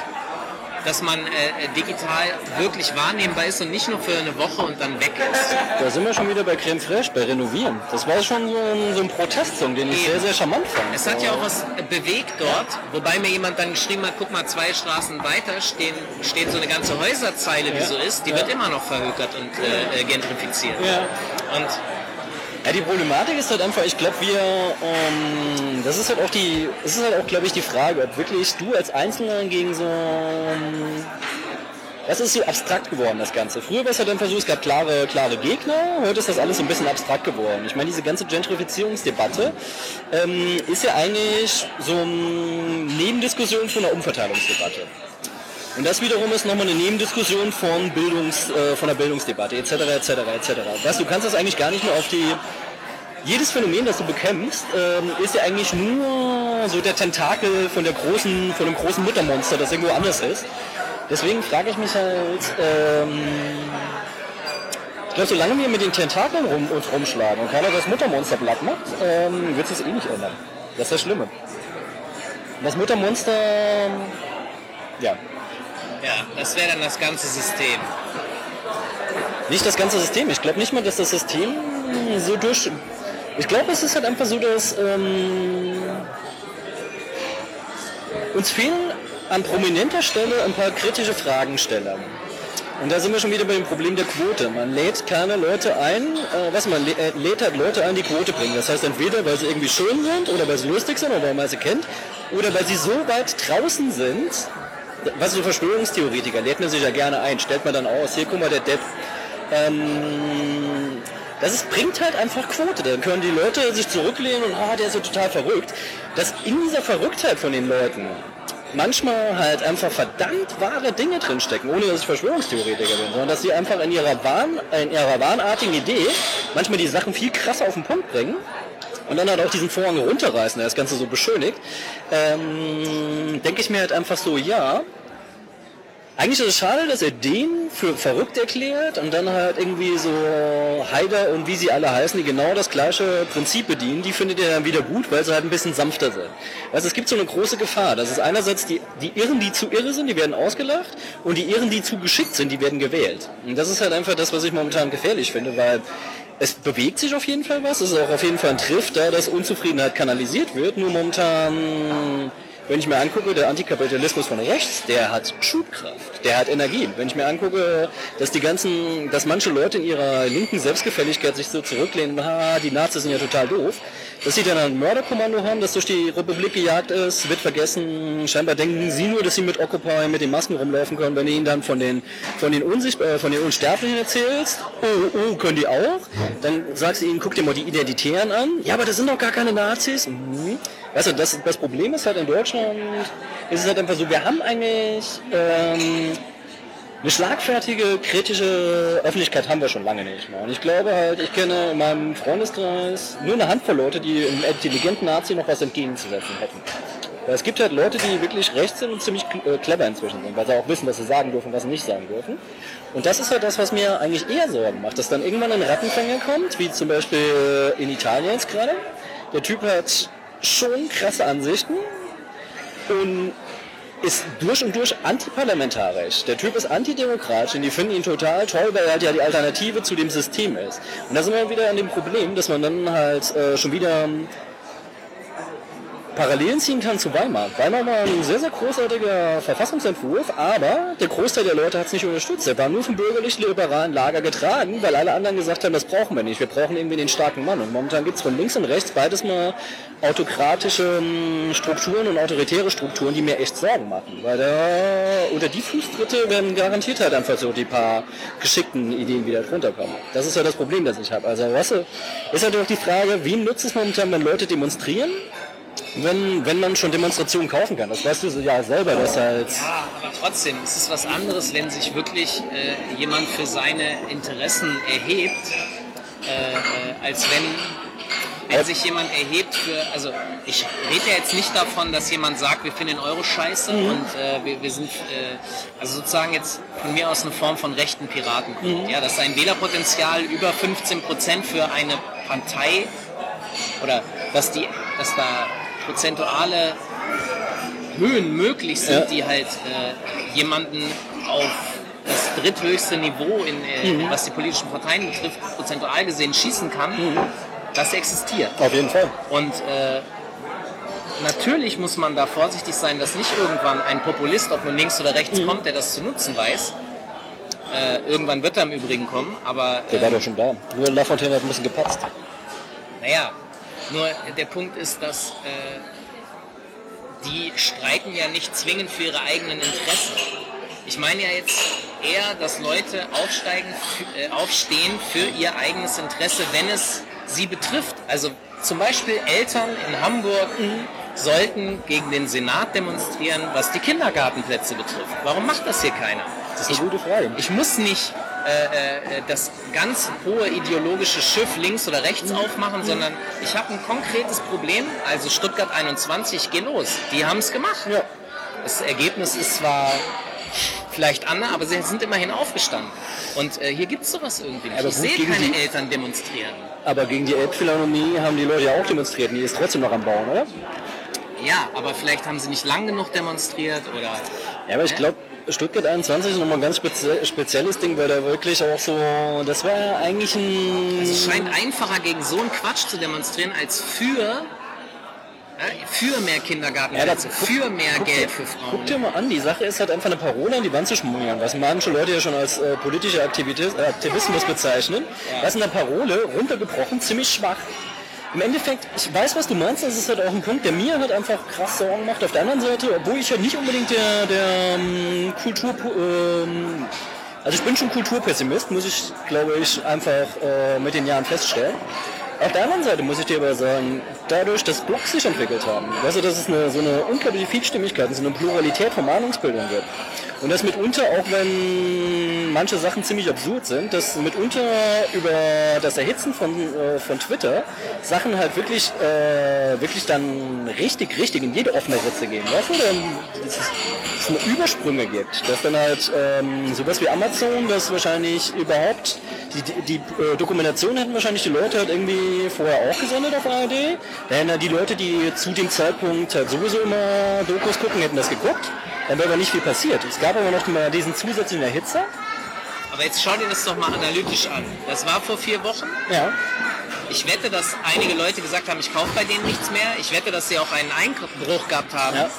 dass man äh, äh, digital wirklich wahrnehmbar ist und nicht nur für eine Woche und dann weg ist. Da sind wir schon wieder bei Creme Fraiche, bei Renovieren. Das war schon so ein, so ein Protestsong, den ich Eben. sehr, sehr charmant fand. Es hat ja auch was bewegt dort, wobei mir jemand dann geschrieben hat, guck mal, zwei Straßen weiter stehen, steht so eine ganze Häuserzeile, die Ja. so ist, die Ja. wird immer noch verhökert und äh, äh, gentrifiziert. Ja. Und Ja, die Problematik ist halt einfach, ich glaube, wir, ähm, das ist halt auch die, es ist halt auch, glaube ich, die Frage, ob wirklich du als Einzelner gegen so, ähm, das ist so abstrakt geworden, das Ganze. Früher war es halt einfach so, es gab klare, klare Gegner, heute ist das alles so ein bisschen abstrakt geworden. Ich meine, diese ganze Gentrifizierungsdebatte ähm, ist ja eigentlich so eine Nebendiskussion von einer Umverteilungsdebatte. Und das wiederum ist nochmal eine Nebendiskussion von, Bildungs, äh, von der Bildungsdebatte etc. etc. etc. Weißt du, kannst das eigentlich gar nicht nur auf die... Jedes Phänomen, das du bekämpfst, ähm, ist ja eigentlich nur so der Tentakel von, der großen, von dem großen Muttermonster, das irgendwo anders ist. Deswegen frage ich mich halt... Ähm, ich glaube, solange wir mit den Tentakeln rum, uns rumschlagen und keiner das Muttermonster platt macht, ähm, wird es eh nicht ändern. Das ist das Schlimme. Das Muttermonster... Ja, ja, das wäre dann das ganze System. Nicht das ganze System. Ich glaube nicht mal, dass das System so durch. Ich glaube, es ist halt einfach so, dass ähm, uns fehlen an prominenter Stelle ein paar kritische Fragensteller. Und da sind wir schon wieder bei dem Problem der Quote. Man lädt keine Leute ein, äh, was man äh, lädt halt Leute ein, die Quote bringen. Das heißt entweder, weil sie irgendwie schön sind oder weil sie lustig sind oder weil man sie kennt oder weil sie so weit draußen sind, was so Verschwörungstheoretiker lädt man sich ja gerne ein, stellt man dann aus, hier guck mal der Depp. Ähm, das ist, bringt halt einfach Quote. Dann können die Leute sich zurücklehnen und ah, der ist so total verrückt. Dass in dieser Verrücktheit von den Leuten manchmal halt einfach verdammt wahre Dinge drinstecken, ohne dass ich Verschwörungstheoretiker bin, sondern dass sie einfach in ihrer, Wahn, in ihrer wahnartigen Idee manchmal die Sachen viel krasser auf den Punkt bringen und dann halt auch diesen Vorhang runterreißen, der das Ganze so beschönigt, ähm, denke ich mir halt einfach so, ja, eigentlich ist es schade, dass er den für verrückt erklärt und dann halt irgendwie so Haider und wie sie alle heißen, die genau das gleiche Prinzip bedienen, die findet er dann wieder gut, weil sie halt ein bisschen sanfter sind. Also es gibt so eine große Gefahr. Das ist einerseits die, die Irren, die zu irre sind, die werden ausgelacht und die Irren, die zu geschickt sind, die werden gewählt. Und das ist halt einfach das, was ich momentan gefährlich finde, weil es bewegt sich auf jeden Fall was, es ist auch auf jeden Fall ein Triff, da dass Unzufriedenheit kanalisiert wird, nur momentan wenn ich mir angucke, der Antikapitalismus von rechts, der hat Schubkraft, der hat Energie. Wenn ich mir angucke, dass die ganzen, dass manche Leute in ihrer linken Selbstgefälligkeit sich so zurücklehnen, ha, die Nazis sind ja total doof, dass sie dann ein Mörderkommando haben, das durch die Republik gejagt ist, wird vergessen, scheinbar denken sie nur, dass sie mit Occupy, mit den Masken rumlaufen können, wenn du ihnen dann von den, von den, Unsicht, äh, von den Unsterblichen erzählst, oh, oh, können die auch, dann sagst du ihnen, guck dir mal die Identitären an, ja, aber das sind doch gar keine Nazis, mhm. Weißt du, das, das Problem ist halt in Deutschland, ist es halt einfach so, wir haben eigentlich ähm, eine schlagfertige, kritische Öffentlichkeit haben wir schon lange nicht mehr. Und ich glaube halt, ich kenne in meinem Freundeskreis nur eine Handvoll Leute, die einem intelligenten Nazi noch was entgegenzusetzen hätten. Weil es gibt halt Leute, die wirklich rechts sind und ziemlich äh, clever inzwischen sind, weil sie auch wissen, was sie sagen dürfen was sie nicht sagen dürfen. Und das ist halt das, was mir eigentlich eher Sorgen macht, dass dann irgendwann ein Rattenfänger kommt, wie zum Beispiel in Italien jetzt gerade. Der Typ hat schon krasse Ansichten und ist durch und durch antiparlamentarisch. Der Typ ist antidemokratisch und die finden ihn total toll, weil er halt ja die Alternative zu dem System ist. Und da sind wir wieder an dem Problem, dass man dann halt äh, schon wieder Parallelen ziehen kann zu Weimar. Weimar war ein sehr, sehr großartiger Verfassungsentwurf, aber der Großteil der Leute hat es nicht unterstützt. Er war nur vom bürgerlich-liberalen Lager getragen, weil alle anderen gesagt haben, das brauchen wir nicht. Wir brauchen irgendwie den starken Mann. Und momentan gibt es von links und rechts beides mal autokratische hm, Strukturen und autoritäre Strukturen, die mir echt Sorgen machen. Weil da unter die Fußtritte werden garantiert halt einfach so die paar geschickten Ideen wieder drunter kommen. Das ist ja das Problem, das ich habe. Also, weißt du, ist halt auch die Frage, wem nutzt es momentan, wenn Leute demonstrieren? Wenn, wenn man schon Demonstrationen kaufen kann. Das weißt du ja selber, dass halt. Ja, aber trotzdem, es ist was anderes, wenn sich wirklich äh, jemand für seine Interessen erhebt, äh, äh, als wenn, wenn sich jemand erhebt für. Also, ich rede ja jetzt nicht davon, dass jemand sagt, wir finden den Euro scheiße mhm. und äh, wir, wir sind. Äh, also sozusagen jetzt von mir aus eine Form von rechten Piraten. Mhm. Ja, dass ein Wählerpotenzial über 15 Prozent für eine Partei oder dass die, dass da prozentuale Höhen möglich sind, ja. die halt äh, jemanden auf das dritthöchste Niveau, in, äh, mhm. was die politischen Parteien betrifft, prozentual gesehen schießen kann, mhm. das existiert. Auf jeden Fall. Und äh, natürlich muss man da vorsichtig sein, dass nicht irgendwann ein Populist, ob nun links oder rechts mhm. kommt, der das zu nutzen weiß. Äh, irgendwann wird er im Übrigen kommen, aber... Der war äh, doch schon da. Nur Lafontaine hat ein bisschen gepatzt. Naja, nur der Punkt ist, dass äh, die streiken ja nicht zwingend für ihre eigenen Interessen. Ich meine ja jetzt eher, dass Leute aufsteigen, äh, aufstehen für ihr eigenes Interesse, wenn es sie betrifft. Also zum Beispiel Eltern in Hamburg sollten gegen den Senat demonstrieren, was die Kindergartenplätze betrifft. Warum macht das hier keiner? Das ist eine ich, gute Frage. Ich muss nicht äh, äh, das ganz hohe ideologische Schiff links oder rechts mhm. aufmachen, sondern ich habe ein konkretes Problem. Also Stuttgart 21, geh los. Die haben es gemacht. Ja. Das Ergebnis ist zwar vielleicht anders, aber sie sind immerhin aufgestanden. Und äh, hier gibt es sowas irgendwie nicht. Aber ich sehe keine die, Eltern demonstrieren. Aber gegen die Elbphilharmonie haben die Leute ja auch demonstriert. Die ist trotzdem noch am Bauen, oder? Ja, aber vielleicht haben sie nicht lang genug demonstriert oder. Ja, aber ich glaube, Stuttgart 21 ist nochmal ein ganz spezielles Ding, weil da wirklich auch so, das war ja eigentlich ein... Also es scheint einfacher gegen so einen Quatsch zu demonstrieren, als für für mehr Kindergartenplätze, ja, für mehr guck, Geld für Frauen. Guck dir mal an, die Sache ist halt einfach eine Parole an die Wand zu schmuggeln, was manche Leute ja schon als äh, politische Aktivitis, äh, Aktivismus bezeichnen. Ja. Das ist eine Parole, runtergebrochen, ziemlich schwach im Endeffekt, ich weiß, was du meinst, das ist halt auch ein Punkt, der mir halt einfach krass Sorgen macht. Auf der anderen Seite, obwohl ich halt nicht unbedingt der, der ähm, Kultur... Ähm, also ich bin schon Kulturpessimist, muss ich, glaube ich, einfach äh, mit den Jahren feststellen. Auf der anderen Seite muss ich dir aber sagen, dadurch, dass Blogs sich entwickelt haben, weißt du, dass es eine, so eine unglaubliche Vielstimmigkeit so eine Pluralität von Meinungsbildung gibt. Und das mitunter, auch wenn manche Sachen ziemlich absurd sind, dass mitunter über das Erhitzen von, äh, von Twitter Sachen halt wirklich, äh, wirklich dann richtig, richtig in jede offene Ritze gehen. Weißt du, dann, dass es eine Übersprünge gibt. Dass dann halt ähm, sowas wie Amazon, das wahrscheinlich überhaupt die, die, die äh, Dokumentation hätten wahrscheinlich die Leute halt irgendwie vorher auch gesendet auf ARD. Denn die Leute, die zu dem Zeitpunkt halt sowieso immer Dokus gucken, hätten das geguckt. Dann wäre aber nicht viel passiert. Es gab aber noch mal diesen zusätzlichen Erhitzer. Aber jetzt schau dir das doch mal analytisch an. Das war vor vier Wochen. Ja. Ich wette, dass einige Leute gesagt haben, ich kaufe bei denen nichts mehr. Ich wette, dass sie auch einen Einbruch gehabt haben. Ja.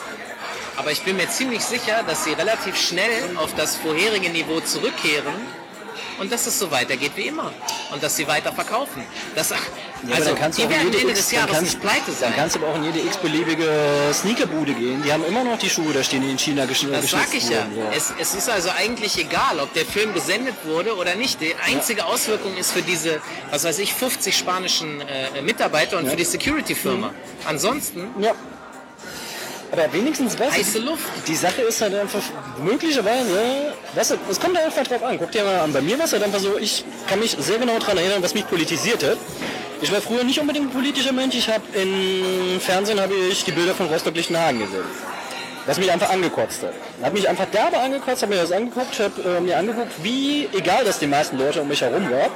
Aber ich bin mir ziemlich sicher, dass sie relativ schnell auf das vorherige Niveau zurückkehren und dass es so weitergeht wie immer und dass sie weiter verkaufen. Das, ja, also, die werden Ende des Jahres kannst, nicht pleite sein. Dann kannst du aber auch in jede x-beliebige Sneakerbude gehen. Die haben immer noch die Schuhe da stehen, die in China geschnitten Das sag ich ja. ja. Es, es, ist also eigentlich egal, ob der Film gesendet wurde oder nicht. Die einzige ja. Auswirkung ist für diese, was weiß ich, 50 spanischen äh, Mitarbeiter und für die Security-Firma. Mhm. Ansonsten. Aber wenigstens was. Heiße Luft. Die Sache ist halt einfach möglicherweise, weißt du, es kommt einfach drauf an. Guck dir mal an. Bei mir war es halt einfach so, ich kann mich sehr genau daran erinnern, was mich politisiert hat. Ich war früher nicht unbedingt ein politischer Mensch. Ich habe im Fernsehen habe ich die Bilder von Rostock-Lichtenhagen gesehen. was mich einfach angekotzt hat. Hat mich einfach derbe angekotzt, habe mir das angeguckt, habe äh, mir angeguckt, wie egal das die meisten Leute um mich herum war.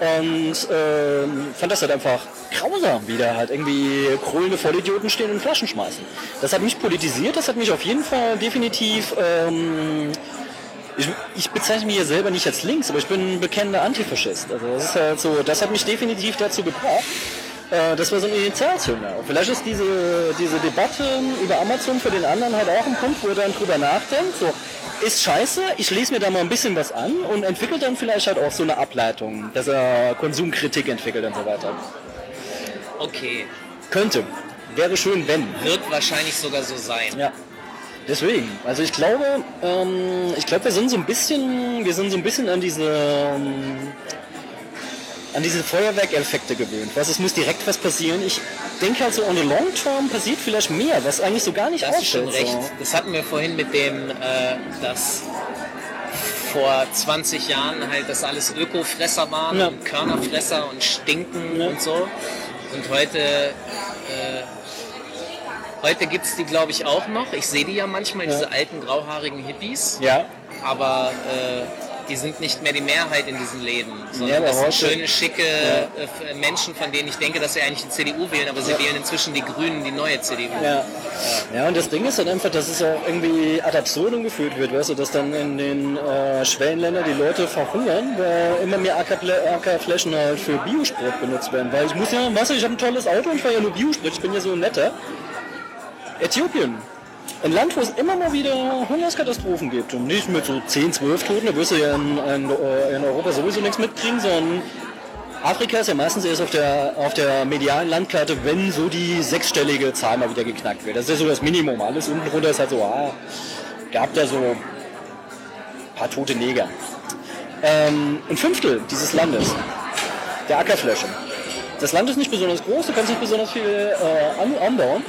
Und ähm, fand das halt einfach grausam, wie da halt irgendwie krölende Vollidioten stehen und Flaschen schmeißen. Das hat mich politisiert, das hat mich auf jeden Fall definitiv... Ähm, ich, ich bezeichne mich ja selber nicht als links, aber ich bin ein bekennender Antifaschist. Also das ist halt so, das hat mich definitiv dazu gebracht. Äh, das war so ein Initialzünder. Vielleicht ist diese, diese Debatte über Amazon für den anderen halt auch ein Punkt, wo er dann drüber nachdenkt. So, ist scheiße, ich lese mir da mal ein bisschen was an und entwickelt dann vielleicht halt auch so eine Ableitung, dass er Konsumkritik entwickelt und so weiter. Okay. Könnte. Wäre schön, wenn. Wird wahrscheinlich sogar so sein. Ja. Deswegen, also ich glaube, ähm, ich glaube, wir sind so ein bisschen, wir sind so ein bisschen an diese, ähm, an diese Feuerwerkeffekte gewöhnt. Was, es muss direkt was passieren. Ich denke halt so, on the long term passiert vielleicht mehr, was eigentlich so gar nicht Das ist schon auffällt. recht. So. Das hatten wir vorhin mit dem, äh, dass vor 20 Jahren halt das alles Ökofresser waren, Ja. und Körnerfresser und Stinken Ja. und so. Und heute, äh, heute gibt es die glaube ich auch noch. Ich sehe die ja manchmal, Ja. diese alten grauhaarigen Hippies. Ja, aber äh, die sind nicht mehr die Mehrheit in diesen Läden, sondern Ja, das sind schöne, schicke äh, f- Menschen, von denen ich denke, dass sie eigentlich die CDU wählen, aber sie wählen inzwischen die Grünen, die neue CDU. ja. Ja, und das Ding ist halt einfach, dass es auch irgendwie ad absurdum geführt wird, weißt du, dass dann in den äh, Schwellenländern die Leute verhungern, weil immer mehr AK-Flaschen halt für Biosprit benutzt werden. Weil ich muss ja, weißt du, ich habe ein tolles Auto und ich fahre ja nur Biosprit, ich bin ja so ein netter. Äthiopien. Ein Land, wo es immer mal wieder Hungerskatastrophen gibt. Und nicht mit so 10, 12 Toten, da wirst du ja in, in, in Europa sowieso nichts mitkriegen, sondern Afrika ist ja meistens erst auf der, auf der medialen Landkarte, wenn so die sechsstellige Zahl mal wieder geknackt wird. Das ist ja so das Minimum. Alles unten drunter ist halt so, ah, gab da so ein paar tote Neger. Ähm, ein Fünftel dieses Landes, der Ackerfläche. Das Land ist nicht besonders groß, du kannst nicht besonders viel äh, an, anbauen.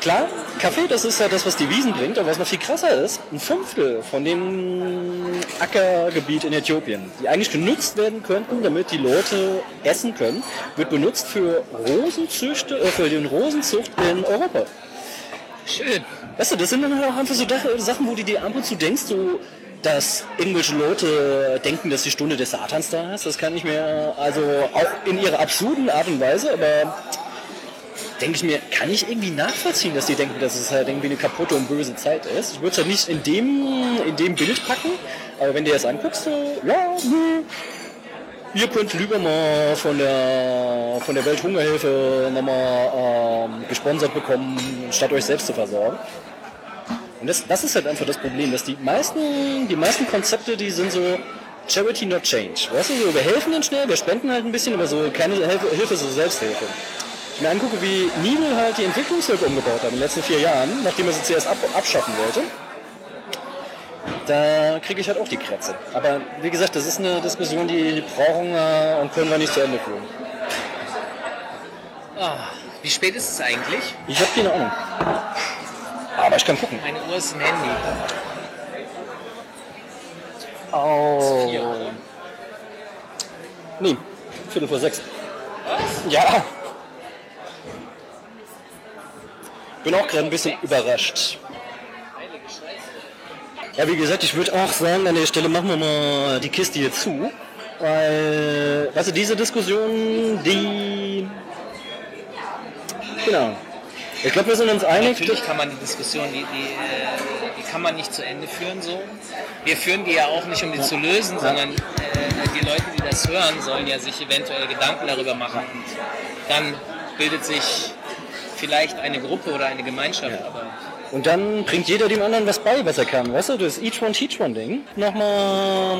Klar, Kaffee, das ist ja das, was die Wiesen bringt, aber was noch viel krasser ist, ein Fünftel von dem Ackergebiet in Äthiopien, die eigentlich genutzt werden könnten, damit die Leute essen können, wird benutzt für Rosenzüchte, äh, für den Rosenzucht in Europa. Schön. Weißt du, das sind dann halt auch einfach so Sachen, wo du dir ab und zu denkst, so, dass irgendwelche Leute denken, dass die Stunde des Satans da ist. Das kann ich mir, also auch in ihrer absurden Art und Weise, aber denke ich mir, kann ich irgendwie nachvollziehen, dass die denken, dass es halt irgendwie eine kaputte und böse Zeit ist. Ich würde es halt nicht in dem, in dem Bild packen, aber wenn du das anguckst, so, ja, nö. Ihr könnt lieber mal von der, von der Welthungerhilfe nochmal ähm, gesponsert bekommen, statt euch selbst zu versorgen. Und das, das ist halt einfach das Problem, dass die meisten, die meisten Konzepte, die sind so Charity not Change. Weißt du, so, wir helfen denen schnell, wir spenden halt ein bisschen, aber so keine Hilfe, Hilfe so Selbsthilfe. Ich mir angucke, wie Nibel halt die Entwicklungshilfe umgebaut hat in den letzten vier Jahren, nachdem er sie zuerst ab, abschaffen wollte, da kriege ich halt auch die Krätze. Aber wie gesagt, das ist eine Diskussion, die brauchen äh, und können wir nicht zu Ende führen. Ah, wie spät ist es eigentlich? Ich habe keine Ahnung. Aber ich kann gucken. Meine Uhr ist im Handy. Oh. Vier, oder? Nee, Viertel vor sechs. Ja. Bin auch gerade ein bisschen überrascht. Ja, wie gesagt, ich würde auch sagen, an der Stelle machen wir mal die Kiste hier zu. Weil, weißt du, diese Diskussion, die... Genau. Ich glaube, wir sind uns einig. Natürlich kann man die Diskussion, die, die, äh, die kann man nicht zu Ende führen so. Wir führen die ja auch nicht, um die zu lösen, sondern äh, die Leute, die das hören, sollen ja sich eventuell Gedanken darüber machen. Und dann bildet sich vielleicht eine Gruppe oder eine Gemeinschaft, aber Und dann bringt jeder dem anderen was bei, was er kann. Weißt du, das Each One Teach One Ding. Nochmal,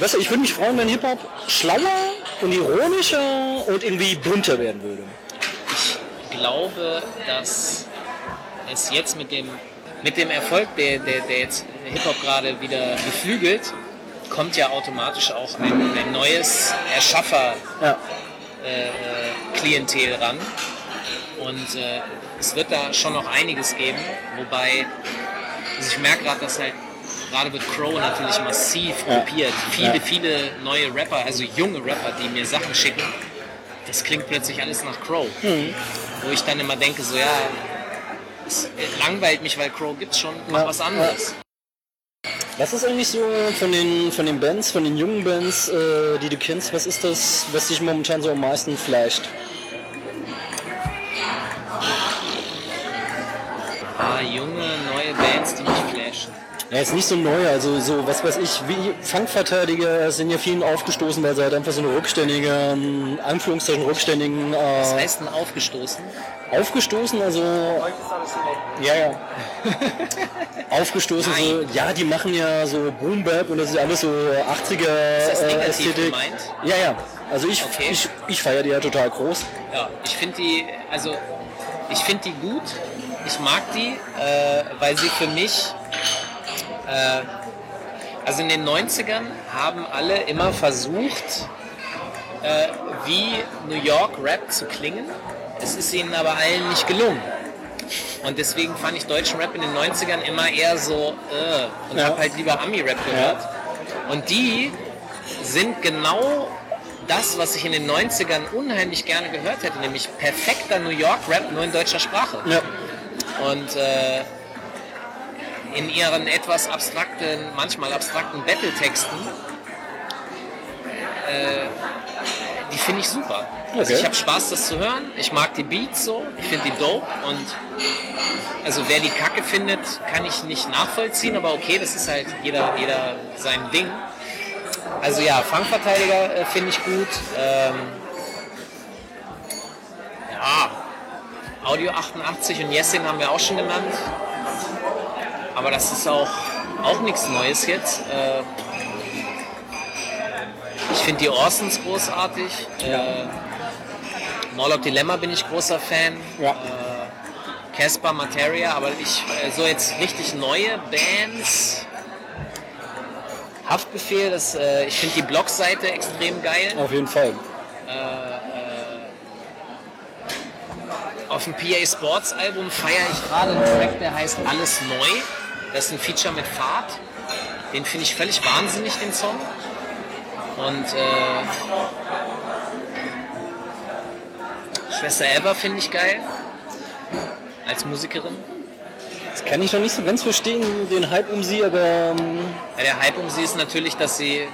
weißt du, ich würde mich freuen, wenn Hip-Hop schlauer und ironischer und irgendwie bunter werden würde. ich glaube, dass es jetzt mit dem, mit dem Erfolg, der, der, der jetzt Hip-Hop gerade wieder beflügelt, kommt ja automatisch auch ein, ein neues Erschaffer Ja. äh, Klientel ran. Und äh, es wird da schon noch einiges geben, wobei also ich merke gerade, dass halt gerade wird Crow natürlich massiv Ja. kopiert. Viele, Ja. viele neue Rapper, also junge Rapper, die mir Sachen schicken, das klingt plötzlich alles nach Crow. Mhm. Wo ich dann immer denke, so ja, es langweilt mich, weil Crow gibt's schon, mach Ja, was anderes. Was ist eigentlich so von den, von den Bands, von den jungen Bands, äh, die du kennst, was ist das, was dich momentan so am meisten flasht? Ah, junge, neue Bands, die mich flashen. Ja, jetzt nicht so neu, also so, was weiß ich, wie Fangverteidiger sind ja vielen aufgestoßen, weil sie halt einfach so eine rückständige, ähm, Anführungszeichen rückständigen, Was äh, heißt denn aufgestoßen? aufgestoßen, also, ja, ja. aufgestoßen, so, Nein. ja, die machen ja so Boom Bap und das ist alles so 80er Ist das äh, Ästhetik. gemeint? Ja, ja, also ich, Okay. ich, ich feiere die ja total groß. Ja, ich finde die, also ich finde die gut. Ich mag die, äh, weil sie für mich, äh, also in den 90ern haben alle immer versucht, äh, wie New York Rap zu klingen. Es ist ihnen aber allen nicht gelungen. Und deswegen fand ich deutschen Rap in den 90ern immer eher so, äh, und Ja. habe halt lieber Ami-Rap gehört. Und die sind genau das, was ich in den 90ern unheimlich gerne gehört hätte, nämlich perfekter New York Rap nur in deutscher Sprache. Ja. Und äh, in ihren etwas abstrakten, manchmal abstrakten Battle-Texten, äh, die finde ich super. Also Okay. ich habe Spaß, das zu hören. Ich mag die Beats so, ich finde die dope und also wer die Kacke findet, kann ich nicht nachvollziehen, aber okay, das ist halt jeder, jeder sein Ding. Also ja, Fangverteidiger äh, finde ich gut. Ähm, ja, Audio 88 und Jessin haben wir auch schon genannt. Aber das ist auch, auch nichts Neues jetzt. Äh, ich finde die Orsons großartig. Äh, Morlock Dilemma bin ich großer Fan. Ja. Casper Materia, aber ich äh, so jetzt richtig neue Bands. Haftbefehl, das, äh, ich finde die Blogseite extrem geil. Auf jeden Fall. Auf dem PA Sports Album feiere ich gerade einen Track, der heißt Alles Neu. Das ist ein Feature mit Fahrt. Den finde ich völlig wahnsinnig, den Song. Und äh, Schwester Eva finde ich geil. Als Musikerin. Das kann ich noch nicht so ganz verstehen, den Hype um sie, aber ähm, Ja, der Hype um sie ist natürlich, dass sie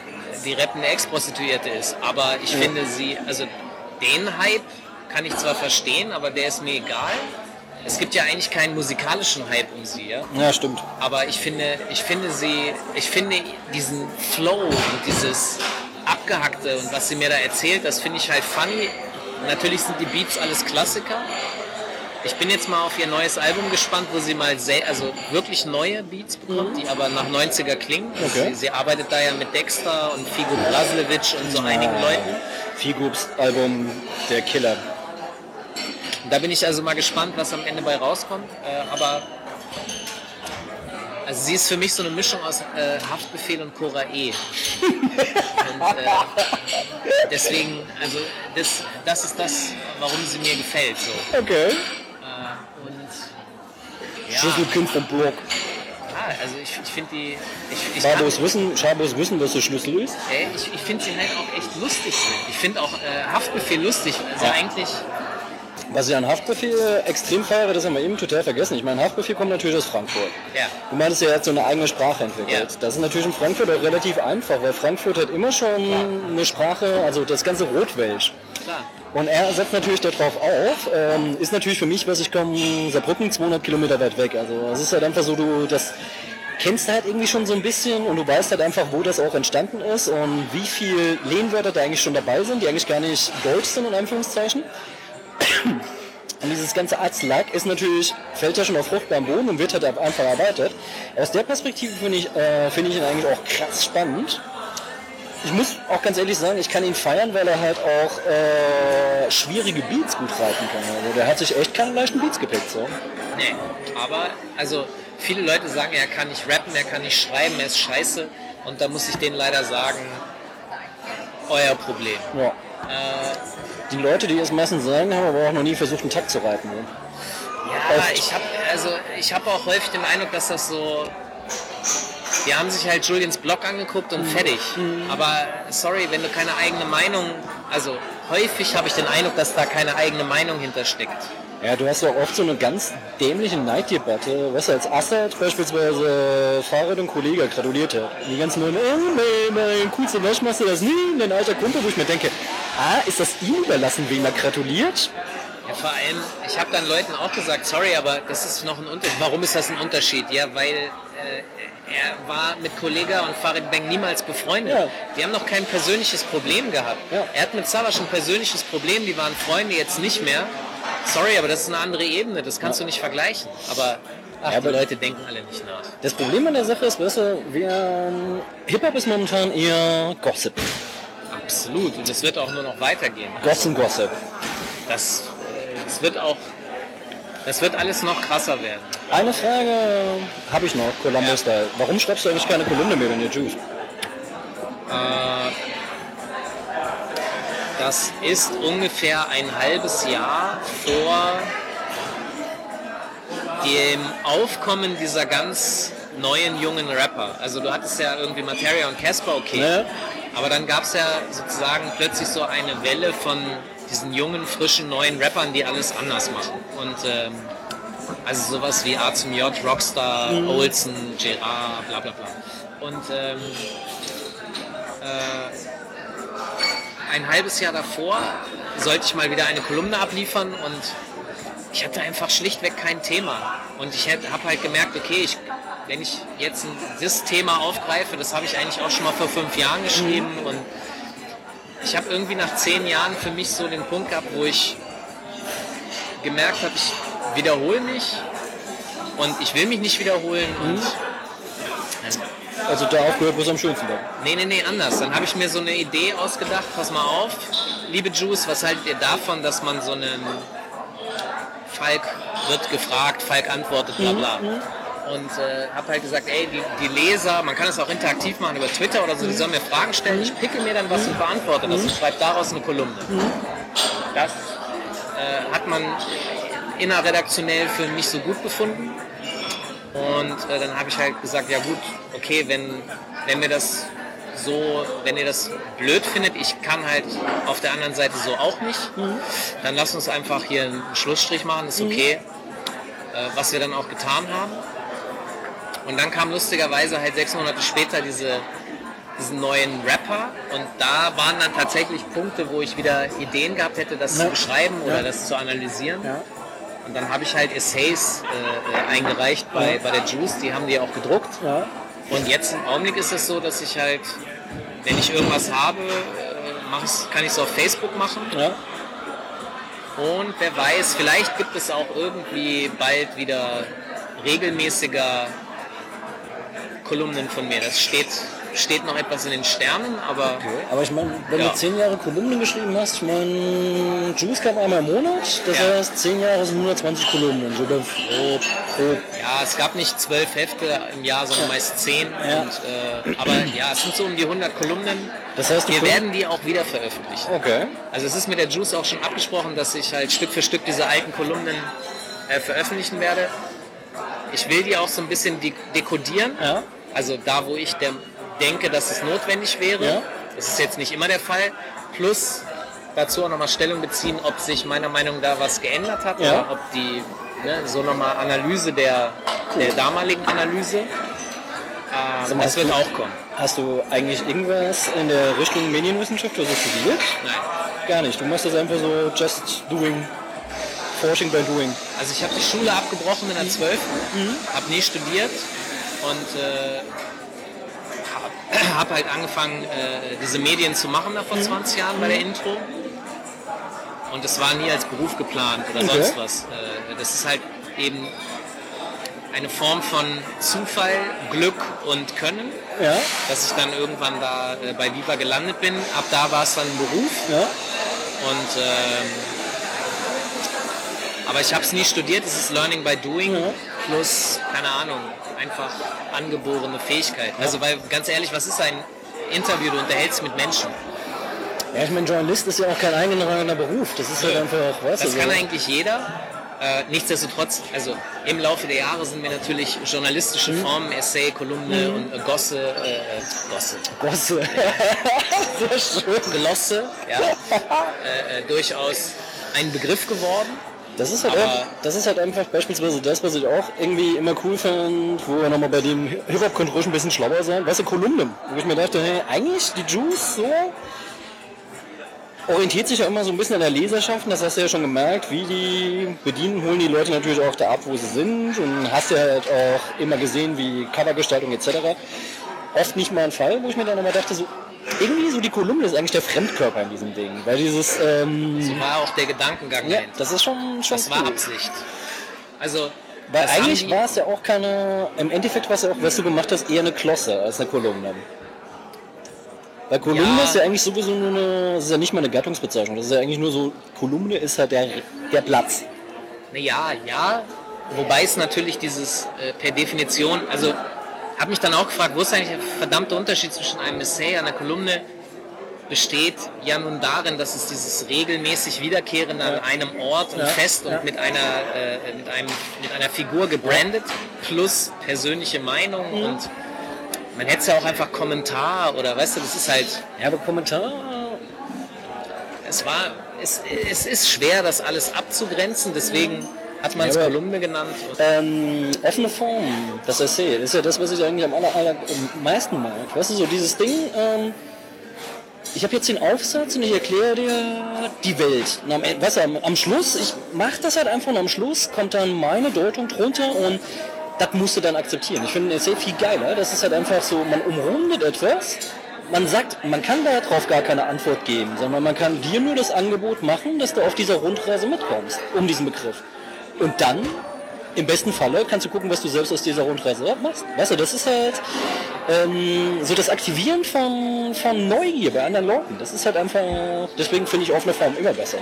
die rappende Ex-Prostituierte ist. Aber ich finde sie, also den Hype kann ich zwar verstehen, aber der ist mir egal. Es gibt ja eigentlich keinen musikalischen Hype um sie, ja. ja, stimmt. Aber ich finde, ich finde sie, ich finde diesen Flow und dieses Abgehackte und was sie mir da erzählt, das finde ich halt funny. Natürlich sind die Beats alles Klassiker. Ich bin jetzt mal auf ihr neues Album gespannt, wo sie mal sehr, also wirklich neue Beats bekommt, die aber nach 90er klingen. Okay. Sie, sie arbeitet da ja mit Dexter und Figo Blaslewitsch und so einigen Leuten. Figups Album Der Killer. Da bin ich also mal gespannt, was am Ende bei rauskommt. Äh, aber also sie ist für mich so eine Mischung aus äh, Haftbefehl und Cora E. und, äh, deswegen, also das, das ist das, warum sie mir gefällt. So. Okay. Äh, und ja, Block. ja, also ich, ich finde die, ich, ich, Schabos wissen, Schabos wissen, was der Schlüssel ist. ey, ich, ich finde sie halt auch echt lustig. Ich finde auch äh, Haftbefehl lustig. Also Ja. eigentlich, Was ich an Haftbefehl extrem feiere, das haben wir eben total vergessen. Ich meine, Haftbefehl kommt natürlich aus Frankfurt. ja. Du meintest ja, er hat so eine eigene Sprache entwickelt. Ja. Das ist natürlich in Frankfurt auch relativ einfach, weil Frankfurt hat immer schon eine Sprache, also das ganze Rotwelsch. Klar. Und er setzt natürlich darauf auf. Ähm, ist natürlich für mich, was ich komme, Saarbrücken 200 Kilometer weit weg. Also es ist halt einfach so, du das kennst du halt irgendwie schon so ein bisschen und du weißt halt einfach, wo das auch entstanden ist und wie viel Lehnwörter da eigentlich schon dabei sind, die eigentlich gar nicht deutsch sind, in Anführungszeichen. Und dieses ganze Arzlack ist natürlich, fällt ja schon auf fruchtbaren Boden und wird halt einfach erweitert. Aus der Perspektive finde ich, äh, finde ich ihn eigentlich auch krass spannend. Ich muss auch ganz ehrlich sagen, ich kann ihn feiern, weil er halt auch äh, schwierige Beats gut reiten kann. Also der hat sich echt keine leichten Beats gepickt. So. Nee, aber also viele Leute sagen, er kann nicht rappen, er kann nicht schreiben, er ist scheiße. Und da muss ich denen leider sagen, euer Problem. Ja. Äh, Die Leute, die es meistens sagen, haben aber auch noch nie versucht, einen Takt zu reiten. Ne? ja, Oft. ich habe also ich habe auch häufig den Eindruck, dass das so die haben sich halt Julians Blog angeguckt und fertig. Aber sorry, wenn du keine eigene Meinung, also häufig habe ich den Eindruck, dass da keine eigene Meinung hintersteckt. Ja, du hast ja auch oft so eine ganz dämliche Neiddebatte, weißt du, als Assad beispielsweise Fahrrad und Kollege gratuliert hat. Die ganzen neuen, oh, mein, mein coolster du das nie, dein alter Kumpel, wo ich mir denke, ah, ist das ihm überlassen, wem er gratuliert? Ja, vor allem, ich habe dann Leuten auch gesagt, sorry, aber das ist noch ein Unterschied. Warum ist das ein Unterschied? Ja, weil äh, er war mit Kollega und Farid Beng niemals befreundet. Ja. Die haben noch kein persönliches Problem gehabt. Ja. Er hat mit Savas ein persönliches Problem, die waren Freunde, jetzt nicht mehr. Sorry, aber das ist eine andere Ebene, das kannst du nicht vergleichen. Aber, ach, Ja, die aber- Leute denken alle nicht nach. Das Problem an der Sache ist, weißt du, wir, Hip-Hop ist momentan eher Gossip. Absolut. Und es wird auch nur noch weitergehen. Gossen Gossip. Das, äh, das wird auch, das wird alles noch krasser werden. Eine Frage habe ich noch, Columbus Ja. Style. Warum schreibst du eigentlich keine Kolumne mehr, wenn ihr Juice? Das ist ungefähr ein halbes Jahr vor dem Aufkommen dieser ganz neuen jungen Rapper. Also du hattest ja irgendwie Materia und Casper, okay. Ja. Aber dann gab es ja sozusagen plötzlich so eine Welle von diesen jungen, frischen, neuen Rappern, die alles anders machen. Und ähm, also sowas wie A zum J, Rockstar, Olsen, Gerard, bla bla bla. Und ähm, äh, ein halbes Jahr davor sollte ich mal wieder eine Kolumne abliefern und ich hatte einfach schlichtweg kein Thema. Und ich habe halt gemerkt, okay, ich, wenn ich jetzt ein, das Thema aufgreife, das habe ich eigentlich auch schon mal vor fünf Jahren geschrieben und ich habe irgendwie nach zehn Jahren für mich so den Punkt gehabt, wo ich gemerkt habe, ich wiederhole mich und ich will mich nicht wiederholen und Also da aufgehört, wo es am schönsten war. Nee, nee, nee, anders. Dann habe ich mir so eine Idee ausgedacht. Pass mal auf, liebe Juice, was haltet ihr davon, dass man so einen Falk wird gefragt, Falk antwortet, bla bla. Und äh, habe halt gesagt, ey, die, die Leser, man kann es auch interaktiv machen über Twitter oder so, die sollen mir Fragen stellen. Ich picke mir dann was und beantworte das und schreibe daraus eine Kolumne. Das äh, hat man innerredaktionell für nicht so gut befunden. Und äh, dann habe ich halt gesagt, ja gut, okay, wenn, wenn mir das so, wenn ihr das blöd findet, ich kann halt auf der anderen Seite so auch nicht, dann lasst uns einfach hier einen Schlussstrich machen, ist okay. Äh, was wir dann auch getan haben. Und dann kam lustigerweise halt sechs Monate später diese, diesen neuen Rapper und da waren dann tatsächlich Punkte, wo ich wieder Ideen gehabt hätte, das Ja. zu beschreiben oder Ja. das zu analysieren. Ja. Und dann habe ich halt Essays äh, äh, eingereicht bei, bei der Juice, die haben die auch gedruckt. Ja. Und jetzt im Augenblick ist es so, dass ich halt, wenn ich irgendwas habe, äh, kann ich es auf Facebook machen. Ja. Und wer weiß, vielleicht gibt es auch irgendwie bald wieder regelmäßiger Kolumnen von mir. Das steht, steht noch etwas in den Sternen, aber Aber ich meine, wenn Ja. du zehn Jahre Kolumnen geschrieben hast, ich meine, Juice kam einmal im Monat, das Ja. heißt, zehn Jahre sind 120 Kolumnen, so grob, grob. ja, es gab nicht zwölf Hefte im Jahr, sondern meist zehn. Ja. Und, äh, aber ja, es sind so um die 100 Kolumnen. Das heißt, Wir werden die auch wieder veröffentlichen. Okay. Also es ist mit der Juice auch schon abgesprochen, dass ich halt Stück für Stück diese alten Kolumnen äh, veröffentlichen werde. Ich will die auch so ein bisschen de dekodieren. Ja. Also da, wo ich der, denke, dass es notwendig wäre. Ja. Das ist jetzt nicht immer der Fall. Plus dazu auch nochmal Stellung beziehen, ob sich meiner Meinung nach da was geändert hat Ja. oder ob die ne, so nochmal Analyse der, der damaligen Analyse. Ähm, Sag mal, das wird du- auch kommen. Hast du eigentlich irgendwas in der Richtung Medienwissenschaft oder so studiert? Nein. Gar nicht. Du machst das einfach so just doing, forsching by doing. Also ich habe die Schule abgebrochen in der 12. Mhm. habe nie studiert und äh, habe hab halt angefangen, äh, diese Medien zu machen da vor Mhm. 20 Jahren bei der Intro. Und es war nie als Beruf geplant oder Okay. sonst was. Äh, das ist halt eben eine Form von Zufall, Glück und Können, Ja, dass ich dann irgendwann da äh, bei Viva gelandet bin. Ab da war es dann ein Beruf. ja. Und ähm, aber ich habe es nie studiert, es ist Learning by Doing Ja. plus, keine Ahnung, einfach angeborene Fähigkeit. Also weil ganz ehrlich, was ist ein Interview? Du unterhältst mit Menschen. Ja, ich meine, Journalist ist ja auch kein eingetragener Beruf. Das ist halt einfach, weißt du, Das so. kann eigentlich jeder. Äh, nichtsdestotrotz, also im Laufe der Jahre sind mir natürlich journalistische Mhm. Formen, Essay, Kolumne und äh, Gosse, äh, äh, Gosse, Gosse. Sehr schön. Glosse, ja, äh, äh, durchaus ein Begriff geworden. Das ist, halt auch, das ist halt einfach beispielsweise das, was ich auch irgendwie immer cool fand, wo wir nochmal bei dem Hip-Hop könnte ruhig ein bisschen schlauer sein. Weißt du, Kolumnen, wo ich mir dachte, hey, eigentlich die Juice so orientiert sich ja immer so ein bisschen an der Leserschaft, das hast du ja schon gemerkt, wie die bedienen, holen die Leute natürlich auch da ab, wo sie sind und hast ja halt auch immer gesehen, wie Covergestaltung etc. Oft nicht mal ein Fall, wo ich mir dann immer dachte, so irgendwie so die Kolumne ist eigentlich der Fremdkörper in diesem Ding, weil dieses, ähm, So war auch der Gedankengang ja, dahinter. das ist schon, schon Das war cool. Absicht. Also, Weil eigentlich war es ja auch keine, im Endeffekt war es ja auch, was du gemacht hast, eher eine Klosse als eine Kolumne. Weil Kolumne Ja. ist ja eigentlich sowieso nur eine, das ist ja nicht mal eine Gattungsbezeichnung, das ist ja eigentlich nur so, Kolumne ist halt der, der Platz. Naja, ja. Wobei es natürlich dieses äh, per Definition, also habe mich dann auch gefragt, wo ist eigentlich der verdammte Unterschied zwischen einem Essay und einer Kolumne? Besteht ja nun darin, dass es dieses regelmäßig Wiederkehrende an einem Ort und Ja, fest und ja. mit einer äh, mit einem mit einer Figur gebrandet plus persönliche Meinung Mhm. und man hätte es ja auch einfach Kommentar oder weißt du, das ist halt Ja, aber Kommentar, es war es, es ist schwer das alles abzugrenzen, deswegen hat man es Ja, Kolumne genannt. Ähm, offene Form, das Essay, das ist ja das, was ich eigentlich am aller, aller am meisten mag. Weißt du, so dieses Ding, ähm, ich habe jetzt den Aufsatz und ich erkläre dir die Welt. Und am, Ende- weißt du, am, am Schluss, ich mache das halt einfach und am Schluss kommt dann meine Deutung drunter und das musst du dann akzeptieren. Ich finde ein Essay viel geiler. Das ist halt einfach so, man umrundet etwas. Man sagt, man kann darauf gar keine Antwort geben, sondern man kann dir nur das Angebot machen, dass du auf dieser Rundreise mitkommst, um diesen Begriff. Und dann, im besten Falle, kannst du gucken, was du selbst aus dieser Rundreise machst. Weißt du, das ist halt ähm, so das Aktivieren von, von Neugier bei anderen Leuten. Das ist halt einfach, deswegen finde ich offene Form immer besser.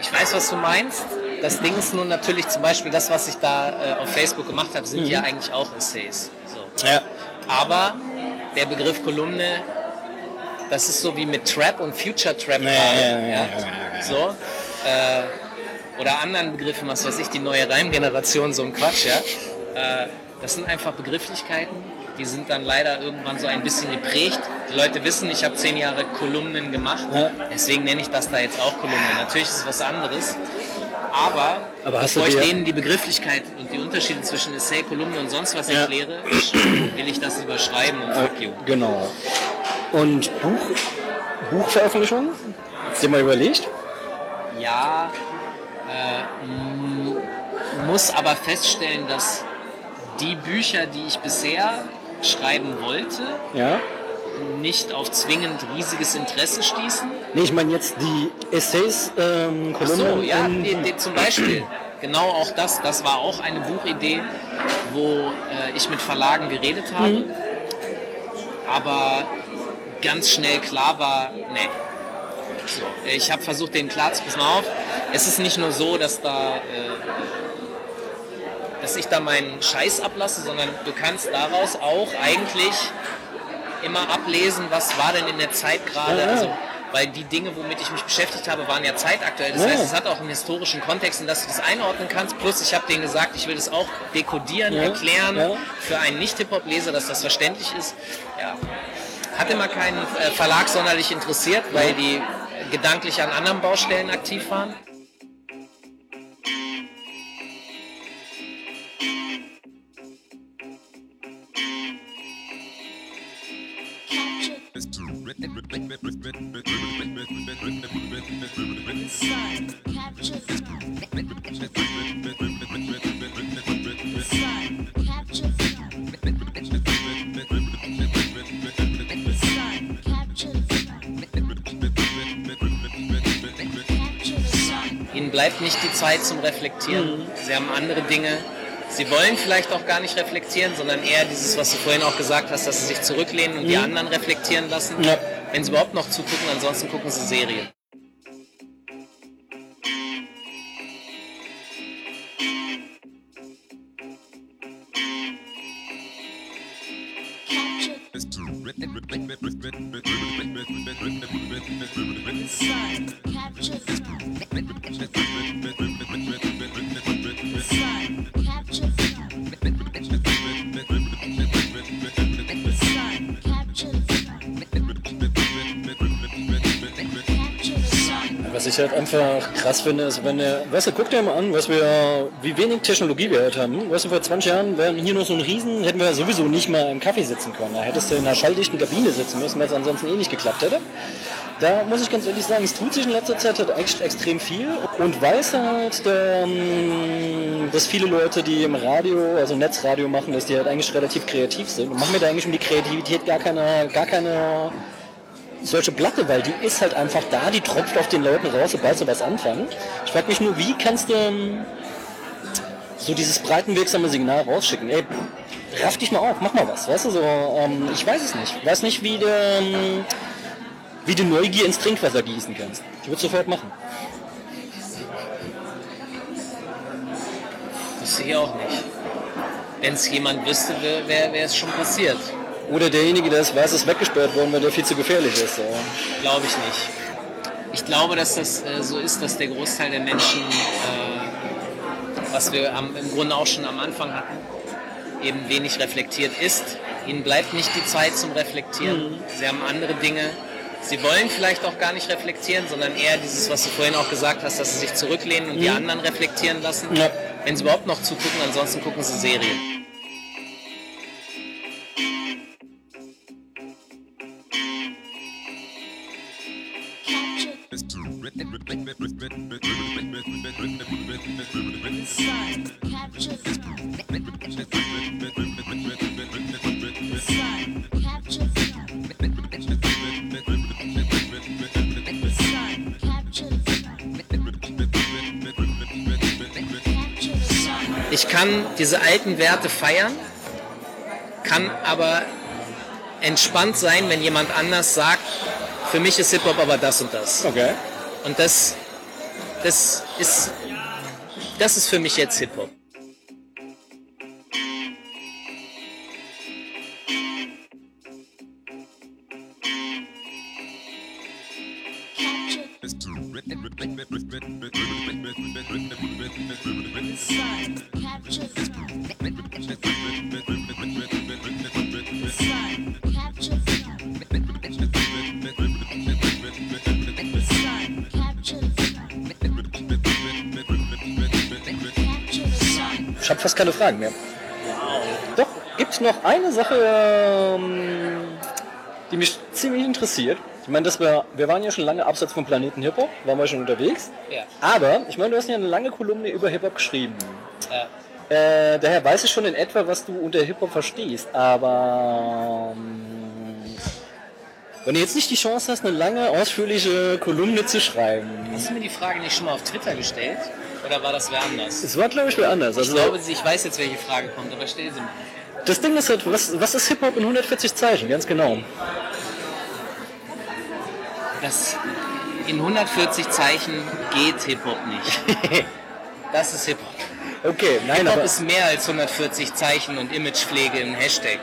Ich weiß, was du meinst. Das Ding ist nun natürlich zum Beispiel das, was ich da äh, auf Facebook gemacht habe, sind ja eigentlich auch Essays. So. Ja. Aber der Begriff Kolumne, das ist so wie mit Trap und Future Trap ja, ja, ja, ja. So. Äh, oder anderen Begriffen, was weiß ich, die neue Reimgeneration, so ein Quatsch, ja. Äh, das sind einfach Begrifflichkeiten, die sind dann leider irgendwann so ein bisschen geprägt. Die Leute wissen, ich habe zehn Jahre Kolumnen gemacht, Ja. deswegen nenne ich das da jetzt auch Kolumne. Natürlich ist es was anderes, aber, Aber bevor ich denen die Begrifflichkeit und die Unterschiede zwischen Essay, Kolumne und sonst was Ja. erkläre, will ich das überschreiben und fuck you. Genau. Und Buch, Buchveröffentlichung? Hast du dir mal überlegt? Ja, äh, muss aber feststellen, dass die Bücher, die ich bisher schreiben wollte, Ja. nicht auf zwingend riesiges Interesse stießen. Nee, ich meine jetzt die Essays, ähm, so, ja, die, die, zum Beispiel. Genau auch das, das war auch eine Buchidee, wo äh, ich mit Verlagen geredet habe, Mhm. aber ganz schnell klar war, nee. So, ich habe versucht, denen klar zu pass mal auf. Es ist nicht nur so, dass da, äh, dass ich da meinen Scheiß ablasse, sondern du kannst daraus auch eigentlich immer ablesen, was war denn in der Zeit gerade. Also, weil die Dinge, womit ich mich beschäftigt habe, waren ja zeitaktuell. Das heißt, es hat auch einen historischen Kontext, in das du das einordnen kannst. Plus, ich habe denen gesagt, ich will das auch dekodieren, erklären für einen Nicht-Hip-Hop-Leser, dass das verständlich ist. Ja. Hat immer keinen äh, Verlag sonderlich interessiert, weil die gedanklich an anderen Baustellen aktiv waren. Nicht die Zeit zum Reflektieren. Sie haben andere Dinge. Sie wollen vielleicht auch gar nicht reflektieren, sondern eher dieses, was du vorhin auch gesagt hast, dass sie sich zurücklehnen und die anderen reflektieren lassen. Ja. Wenn sie überhaupt noch zugucken, ansonsten gucken sie Serien. Ich halt einfach krass finde, ist, wenn der, weißt du, guck dir mal an, was wir, wie wenig Technologie wir halt haben. Weißt du, vor 20 Jahren wären hier nur so ein Riesen, hätten wir sowieso nicht mal im Kaffee sitzen können. Da hättest du in einer schalldichten Kabine sitzen müssen, weil es ansonsten eh nicht geklappt hätte. Da muss ich ganz ehrlich sagen, es tut sich in letzter Zeit halt echt extrem viel und weiß halt, ähm, dass viele Leute, die im Radio, also Netzradio machen, dass die halt eigentlich relativ kreativ sind und machen mir da eigentlich um die Kreativität gar keine, gar keine solche Platte, weil die ist halt einfach da, die tropft auf den Leuten raus, sobald sie was anfangen. Ich frage mich nur, wie kannst du ähm, so dieses breitenwirksame Signal rausschicken? Ey, raff dich mal auf, mach mal was, weißt du, so, ähm, ich weiß es nicht. Ich weiß nicht, wie du, ähm, wie du Neugier ins Trinkwasser gießen kannst. Ich würde sofort machen. Wüsste ich auch nicht. Wenn es jemand wüsste, wäre wär es schon passiert. Oder derjenige, der es weiß, ist weggesperrt worden, weil der viel zu gefährlich ist. So. Glaube ich nicht. Ich glaube, dass das äh, so ist, dass der Großteil der Menschen, äh, was wir am, im Grunde auch schon am Anfang hatten, eben wenig reflektiert ist. Ihnen bleibt nicht die Zeit zum Reflektieren. Mhm. Sie haben andere Dinge. Sie wollen vielleicht auch gar nicht reflektieren, sondern eher dieses, was du vorhin auch gesagt hast, dass sie sich zurücklehnen und die anderen reflektieren lassen. Mhm. Ja. Wenn sie überhaupt noch zugucken, ansonsten gucken sie Serien. Kann diese alten Werte feiern, kann aber entspannt sein, wenn jemand anders sagt, für mich ist Hip-Hop aber das und das. Okay. Und das, das, ist, das ist für mich jetzt Hip-Hop. Keine Fragen mehr. Doch, gibt es noch eine Sache, ähm, die mich ziemlich interessiert. Ich meine, dass wir, wir waren ja schon lange abseits vom Planeten Hip-Hop, waren wir schon unterwegs. Ja. Aber, ich meine, du hast ja eine lange Kolumne über Hip-Hop geschrieben. Ja. Äh, daher weiß ich schon in etwa, was du unter Hip-Hop verstehst. Aber ähm, wenn du jetzt nicht die Chance hast, eine lange, ausführliche Kolumne zu schreiben, Hast du mir die Frage nicht schon mal auf Twitter gestellt? Oder war das wer anders? es war, glaube ich, wer anders. Ich Also, glaube, ich weiß jetzt, welche Frage kommt, aber stell sie mal. das Ding ist halt, was, was ist Hip-Hop in 140 Zeichen? Ganz genau. Das in 140 Zeichen geht Hip-Hop nicht. Das ist Hip-Hop. Okay, nein, Hip-Hop ist mehr als 140 Zeichen und Imagepflege im Hashtag.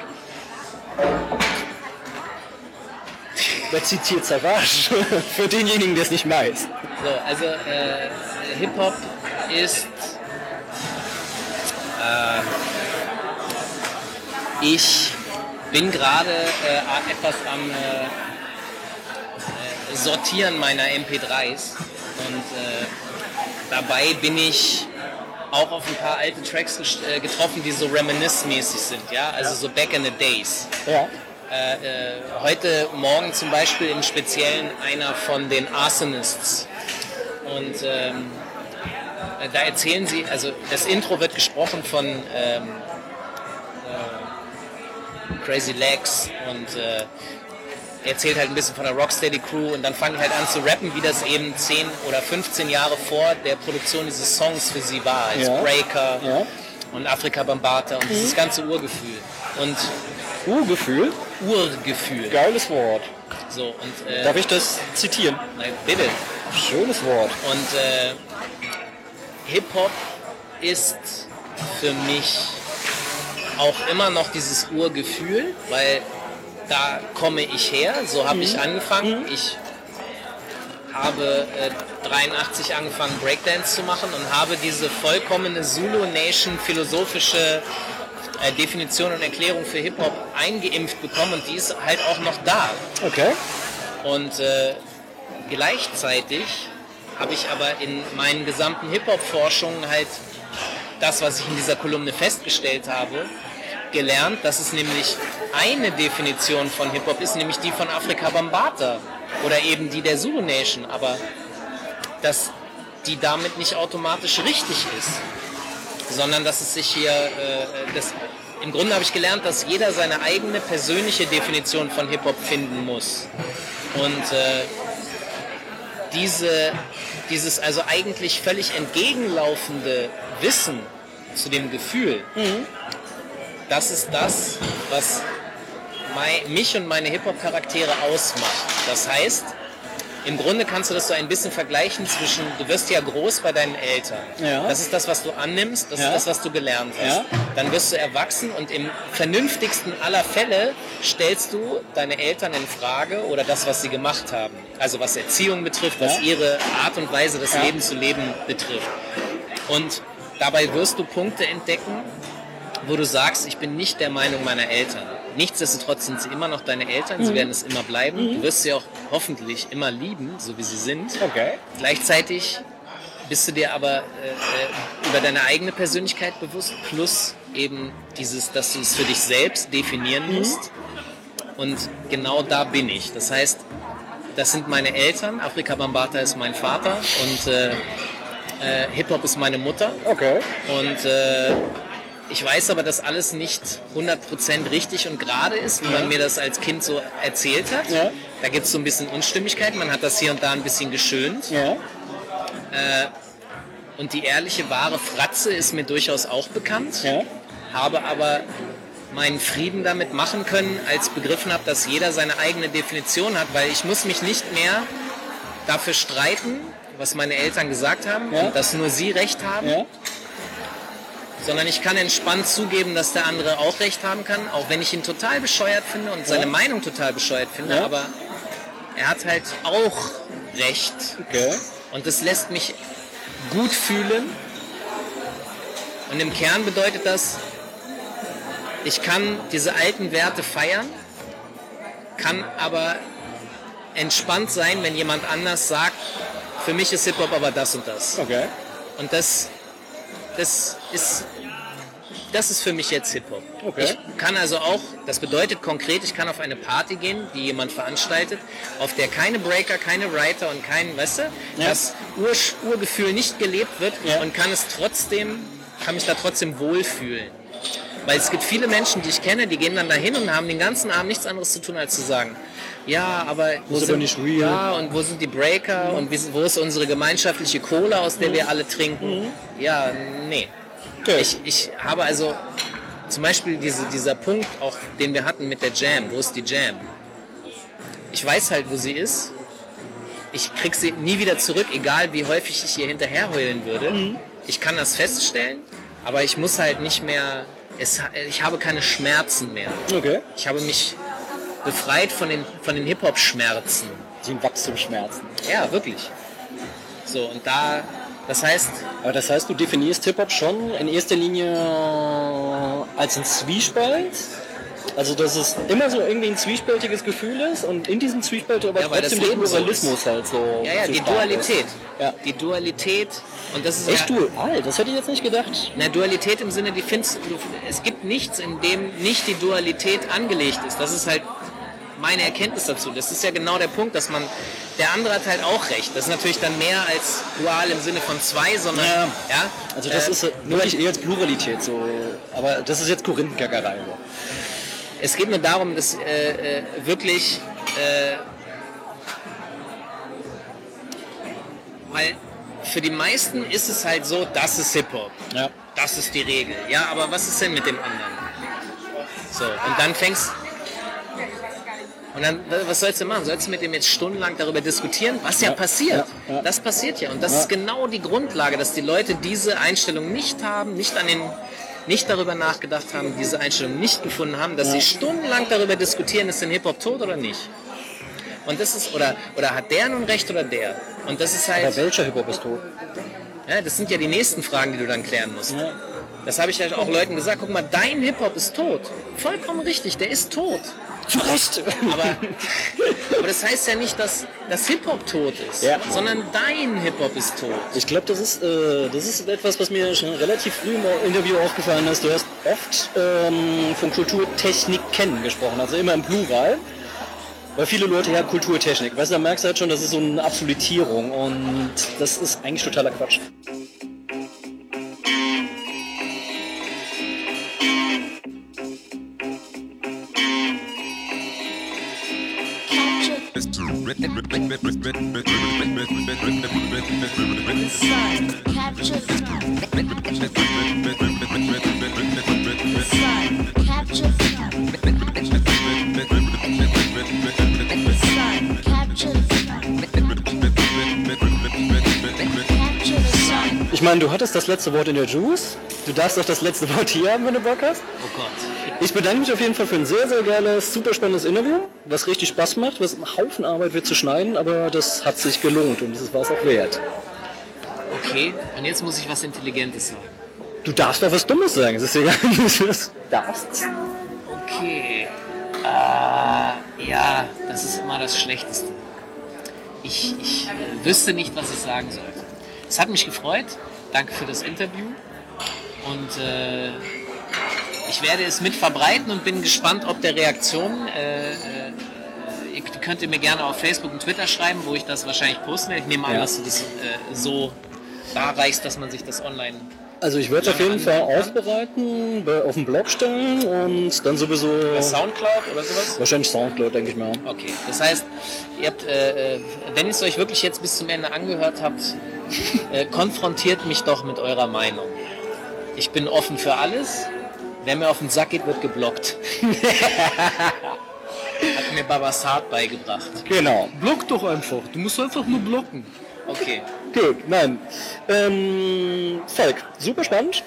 wer zitiert Savage? Für denjenigen, der es nicht weiß. So, also äh, Hip-Hop ist. Äh, ich bin gerade äh, etwas am äh, äh, Sortieren meiner MP3s und äh, dabei bin ich auch auf ein paar alte Tracks äh, getroffen, die so reminisce-mäßig sind, ja, also so back in the days. Ja. Äh, äh, heute Morgen zum Beispiel im Speziellen einer von den Arsonists. Und ähm, äh, da erzählen sie, also das Intro wird gesprochen von ähm, äh, Crazy Legs und äh, er erzählt halt ein bisschen von der Rocksteady Crew und dann fangen die halt an zu rappen, wie das eben 10 oder 15 Jahre vor der Produktion dieses Songs für sie war, als Ja. Breaker Ja. und Afrika Bambata und dieses ganze Urgefühl. Und Urgefühl, Urgefühl. geiles Wort. So, und äh, Darf ich das zitieren? nein, bitte. Schönes Wort. Und äh, Hip-Hop ist für mich auch immer noch dieses Urgefühl, weil da komme ich her, so habe ich angefangen. Ich habe äh, 83 angefangen Breakdance zu machen und habe diese vollkommene Zulu Nation philosophische äh, Definition und Erklärung für Hip-Hop eingeimpft bekommen und die ist halt auch noch da. Okay. Und äh, gleichzeitig habe ich aber in meinen gesamten Hip-Hop-Forschungen halt das, was ich in dieser Kolumne festgestellt habe, gelernt, dass es nämlich eine Definition von Hip-Hop ist, nämlich die von Afrika Bambata oder eben die der Zulu Nation, aber dass die damit nicht automatisch richtig ist, sondern dass es sich hier, äh, das, im Grunde habe ich gelernt, dass jeder seine eigene persönliche Definition von Hip-Hop finden muss. Und äh, diese, dieses also eigentlich völlig entgegenlaufende Wissen zu dem Gefühl, mhm. das ist das, was mich und meine Hip-Hop-Charaktere ausmacht. Das heißt, im Grunde kannst du das so ein bisschen vergleichen zwischen, du wirst ja groß bei deinen Eltern. Ja. Das ist das, was du annimmst, das ja. ist das, was du gelernt hast. Ja. Dann wirst du erwachsen und im vernünftigsten aller Fälle stellst du deine Eltern in Frage oder das, was sie gemacht haben. Also was Erziehung betrifft, was ihre Art und Weise, das Leben zu leben betrifft. Und dabei wirst du Punkte entdecken, wo du sagst, ich bin nicht der Meinung meiner Eltern. Nichtsdestotrotz sind sie immer noch deine Eltern, sie mhm. werden es immer bleiben. Mhm. Du wirst sie auch hoffentlich immer lieben, so wie sie sind. Okay. Gleichzeitig bist du dir aber äh, äh, über deine eigene Persönlichkeit bewusst, plus eben dieses, dass du es für dich selbst definieren mhm. musst. Und genau da bin ich. Das heißt, das sind meine Eltern, Afrika Bambata ist mein Vater und äh, äh Hip-Hop ist meine Mutter. Okay. Und äh, ich weiß aber, dass alles nicht 100% richtig und gerade ist, wie man mir das als Kind so erzählt hat. Ja. Da gibt es so ein bisschen Unstimmigkeit, man hat das hier und da ein bisschen geschönt. Ja. Äh, und die ehrliche, wahre Fratze ist mir durchaus auch bekannt. Ja. Habe aber meinen Frieden damit machen können, als begriffen habe, dass jeder seine eigene Definition hat, weil ich muss mich nicht mehr dafür streiten, was meine Eltern gesagt haben und dass nur sie recht haben, sondern ich kann entspannt zugeben, dass der andere auch recht haben kann, auch wenn ich ihn total bescheuert finde und seine ja. Meinung total bescheuert finde, ja. aber er hat halt auch recht. Okay. Und das lässt mich gut fühlen. Und im Kern bedeutet das, ich kann diese alten Werte feiern, kann aber entspannt sein, wenn jemand anders sagt, für mich ist Hip-Hop aber das und das. Okay. Und das, das ist das ist für mich jetzt Hip-Hop. Okay. Ich kann also auch, das bedeutet konkret, ich kann auf eine Party gehen, die jemand veranstaltet, auf der keine Breaker, keine Writer und kein, weißt du, ja. das Ur Urgefühl nicht gelebt wird ja. und kann es trotzdem, kann mich da trotzdem wohlfühlen. Weil es gibt viele Menschen, die ich kenne, die gehen dann dahin und haben den ganzen Abend nichts anderes zu tun, als zu sagen, ja, aber wo sind, nicht real. Ja, und wo sind die Breaker mhm. und wo ist unsere gemeinschaftliche Cola, aus der mhm. wir alle trinken? Mhm. Ja, nee. Okay. Ich, ich habe also zum Beispiel diese, dieser Punkt, auch den wir hatten mit der Jam. Wo ist die Jam? Ich weiß halt, wo sie ist. Ich krieg sie nie wieder zurück, egal wie häufig ich ihr hinterher heulen würde. Mhm. Ich kann das feststellen, aber ich muss halt nicht mehr. Es, ich habe keine Schmerzen mehr. Okay. Ich habe mich befreit von den, von den Hip-Hop-Schmerzen. Den Wachstumsschmerzen. Ja, wirklich. So, und da das heißt. Aber das heißt, du definierst Hip-Hop schon in erster Linie als ein Zwiespalt? Also dass es immer so irgendwie ein zwiespältiges Gefühl ist und in diesem Zwiespalt aber ja, trotzdem der Pluralismus so halt so. Ja, ja, die Dualität. Ja. Die Dualität und das ist echt ja, dual. Das hätte ich jetzt nicht gedacht. Na, Dualität im Sinne, die findest du, es gibt nichts, in dem nicht die Dualität angelegt ist. Das ist halt meine Erkenntnis dazu. Das ist ja genau der Punkt, dass man, der andere hat halt auch recht. Das ist natürlich dann mehr als dual im Sinne von zwei, sondern, ja, ja also das äh, ist wirklich eher als Pluralität so, aber das ist jetzt Korinthenkackerei. So. Es geht nur darum, dass äh, äh, wirklich, äh, weil für die meisten ist es halt so, das ist Hip-Hop. Ja. Das ist die Regel. Ja, aber was ist denn mit dem anderen? So, und dann fängst, und dann, was sollst du machen? Sollst du mit dem jetzt stundenlang darüber diskutieren? Was ja, ja passiert. Ja, ja. Das passiert ja. Und das ist genau die Grundlage, dass die Leute diese Einstellung nicht haben, nicht an den nicht darüber nachgedacht haben, diese Einstellung nicht gefunden haben, dass sie stundenlang darüber diskutieren, ist denn Hip-Hop tot oder nicht? Und das ist, oder, oder hat der nun recht oder der? Und das ist halt. Aber welcher Hip-Hop ist tot? Ja, das sind ja die nächsten Fragen, die du dann klären musst. Das habe ich ja auch Leuten gesagt. Guck mal, dein Hip-Hop ist tot. Vollkommen richtig, der ist tot. Zu Recht! Aber, aber das heißt ja nicht, dass das Hip-Hop tot ist, Ja. sondern dein Hip-Hop ist tot. Ich glaube, das, ist, äh, das ist etwas, was mir schon relativ früh im Interview aufgefallen ist. Du hast oft ähm, von Kulturtechnik kennen gesprochen, also immer im Plural. Weil viele Leute ja Kulturtechnik. Weißt du, da merkst du halt schon, das ist so eine Absolutierung und das ist eigentlich totaler Quatsch. Ich meine, du hattest das letzte Wort in der Juice. Du darfst auch das letzte Wort hier haben, wenn du Bock hast. Oh Gott. Ich bedanke mich auf jeden Fall für ein sehr, sehr geiles, super spannendes Interview, was richtig Spaß macht, was ein Haufen Arbeit wird zu schneiden, aber das hat sich gelohnt und das war es auch wert. Okay, und jetzt muss ich was Intelligentes sagen. Du darfst doch was Dummes sagen, es ist egal, wie du das darfst. Okay. Äh, ja, das ist immer das Schlechteste. Ich, ich äh, wüsste nicht, was ich sagen sollte. Es hat mich gefreut. Danke für das Interview. Und äh, ich werde es mit verbreiten und bin gespannt, ob der Reaktion. Äh, äh, ihr könnt ihr mir gerne auf Facebook und Twitter schreiben, wo ich das wahrscheinlich posten werde. Ich nehme an, Ja. dass du das äh, so darreichst, dass man sich das online. Also ich werde es auf jeden Fall aufbereiten, bei- auf den Blog stellen und dann sowieso Soundcloud oder sowas? wahrscheinlich Soundcloud, denke ich mal. Okay, das heißt, ihr habt, äh, äh, wenn ihr es euch wirklich jetzt bis zum Ende angehört habt, äh, konfrontiert mich doch mit eurer Meinung. Ich bin offen für alles. Wer mir auf den Sack geht, wird geblockt. Hat mir Babasat beigebracht. Genau. Block doch einfach. Du musst einfach nur blocken. Okay. Gut, nein. Ähm, Falk, super spannend.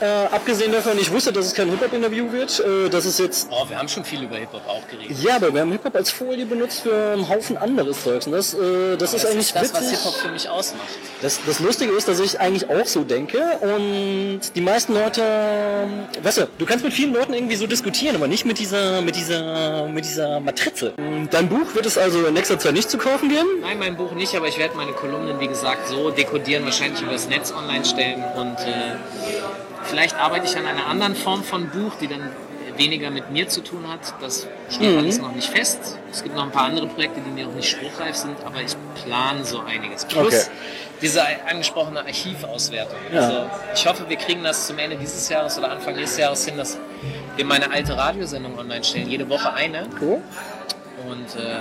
Äh, abgesehen davon, ich wusste, dass es kein Hip-Hop-Interview wird. Äh, das ist jetzt Oh, wir haben schon viel über Hip-Hop auch geredet. Ja, aber wir haben Hip-Hop als Folie benutzt für einen Haufen anderes Zeugs. Und das, äh, das ist das eigentlich ist das, was witzig. Hip-Hop für mich ausmacht. Das, das Lustige ist, dass ich eigentlich auch so denke und die meisten Leute, weißt du, du kannst mit vielen Leuten irgendwie so diskutieren, aber nicht mit dieser, mit dieser, mit dieser Matrize. Dein Buch wird es also in nächster Zeit nicht zu kaufen geben. Nein, mein Buch nicht, aber ich werde meine Kolumnen, wie gesagt, so dekodieren, wahrscheinlich übers Netz online stellen und äh, vielleicht arbeite ich an einer anderen Form von Buch, die dann weniger mit mir zu tun hat. Das steht alles noch nicht fest. Es gibt noch ein paar andere Projekte, die mir auch nicht spruchreif sind, aber ich plane so einiges. Plus Okay. diese angesprochene Archivauswertung. Ja. Also ich hoffe, wir kriegen das zum Ende dieses Jahres oder Anfang nächstes Jahres hin, dass wir meine alte Radiosendung online stellen. Jede Woche eine. Cool. Und äh,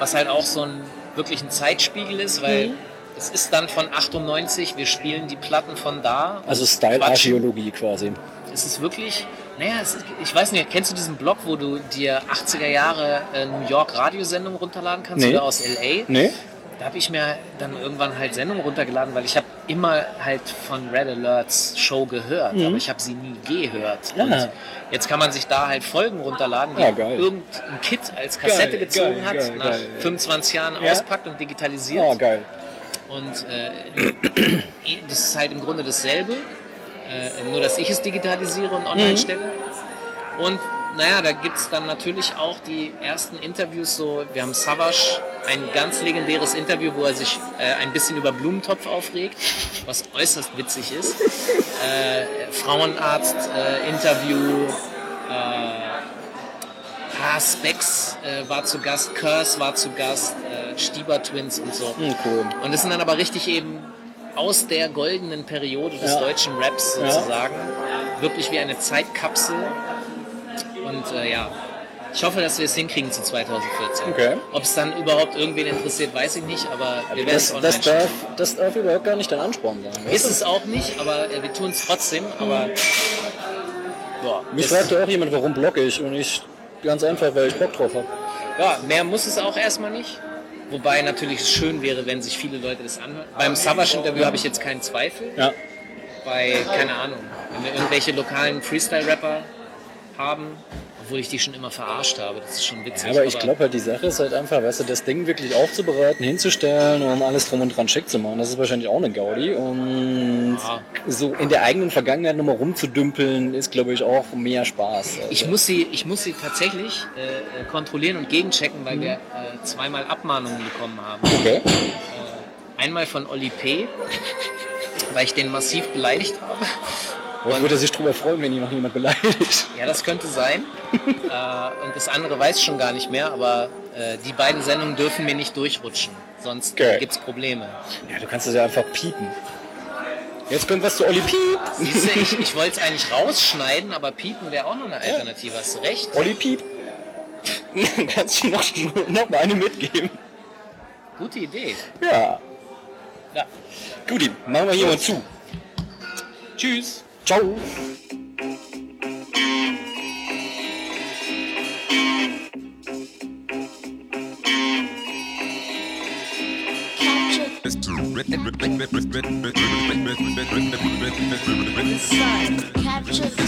was halt auch so ein wirklich ein Zeitspiegel ist, weil Mhm. Es ist dann von 98, wir spielen die Platten von da. und Also. Style-Archäologie quasi. Es ist wirklich, naja, ist, ich weiß nicht, kennst du diesen Blog, wo du dir 80er Jahre äh, New York Radiosendungen runterladen kannst Nee. oder aus LA? Nee? Da habe ich mir dann irgendwann halt Sendungen runtergeladen, weil ich habe immer halt von Red Alerts Show gehört, aber ich habe sie nie gehört. Und Mhm. Ah. jetzt kann man sich da halt Folgen runterladen, die geil. irgendein Kid als Kassette Geil, gezogen geil, hat, geil, nach geil, ja. 25 Jahren Ja. auspackt und digitalisiert. Oh, geil. Und äh, das ist halt im Grunde dasselbe, äh, nur dass ich es digitalisiere und online Mhm. stelle. Und naja, da gibt es dann natürlich auch die ersten Interviews, so, wir haben Savage, ein ganz legendäres Interview, wo er sich äh, ein bisschen über Blumentopf aufregt, was äußerst witzig ist. Äh, Frauenarzt-Interview, Ah, Specs äh, war zu Gast, Curse war zu Gast, äh, Stieber Twins und so. Hm, cool. Und das sind dann aber richtig eben aus der goldenen Periode des Ja. deutschen Raps Ja. sozusagen. Wirklich wie eine Zeitkapsel. Und äh, ja, ich hoffe, dass wir es hinkriegen zu 2014. Okay. Ob es dann überhaupt irgendwen interessiert, weiß ich nicht, aber wir werden es Das, online das, darf, das darf überhaupt gar nicht dein Ansporn sein. Ist es auch nicht, aber äh, wir tun es trotzdem. Aber ja, Mich das- fragte auch jemand, warum blogge ich und ich ganz einfach, weil ich Bock drauf habe. Ja, mehr muss es auch erstmal nicht. Wobei natürlich es schön wäre, wenn sich viele Leute das anhören. Beim Savage-Interview habe ich jetzt keinen Zweifel. Ja. Bei, keine Ahnung, wenn wir irgendwelche lokalen Freestyle-Rapper haben, obwohl ich die schon immer verarscht habe, das ist schon witzig. Aber ich glaube halt, die Sache ist halt einfach, weißt du, das Ding wirklich aufzubereiten, hinzustellen und alles drum und dran schick zu machen, das ist wahrscheinlich auch eine Gaudi. Und Ja, so in der eigenen Vergangenheit nochmal rumzudümpeln, ist, glaube ich, auch mehr Spaß. Also, Ich muss sie, ich muss sie tatsächlich äh, äh, kontrollieren und gegenchecken, weil wir äh, zweimal Abmahnungen bekommen haben. okay. Einmal von Oli P., weil ich den massiv beleidigt habe. Und würde sich drüber freuen, wenn ihn noch jemand beleidigt. Ja, das könnte sein. äh, und das andere weiß ich schon gar nicht mehr, aber äh, die beiden Sendungen dürfen mir nicht durchrutschen. Sonst Okay. gibt's Probleme. Ja, du kannst es ja einfach piepen. Jetzt kommt was zu Olli Piep. Siehst du, ich, ich wollte es eigentlich rausschneiden, aber piepen wäre auch noch eine Alternative. Hast du recht? Olli Piep. kannst du noch, noch mal eine mitgeben? Gute Idee. Ja. Ja. Guti, machen wir hier mal zu. Tschüss. Ciao. Capture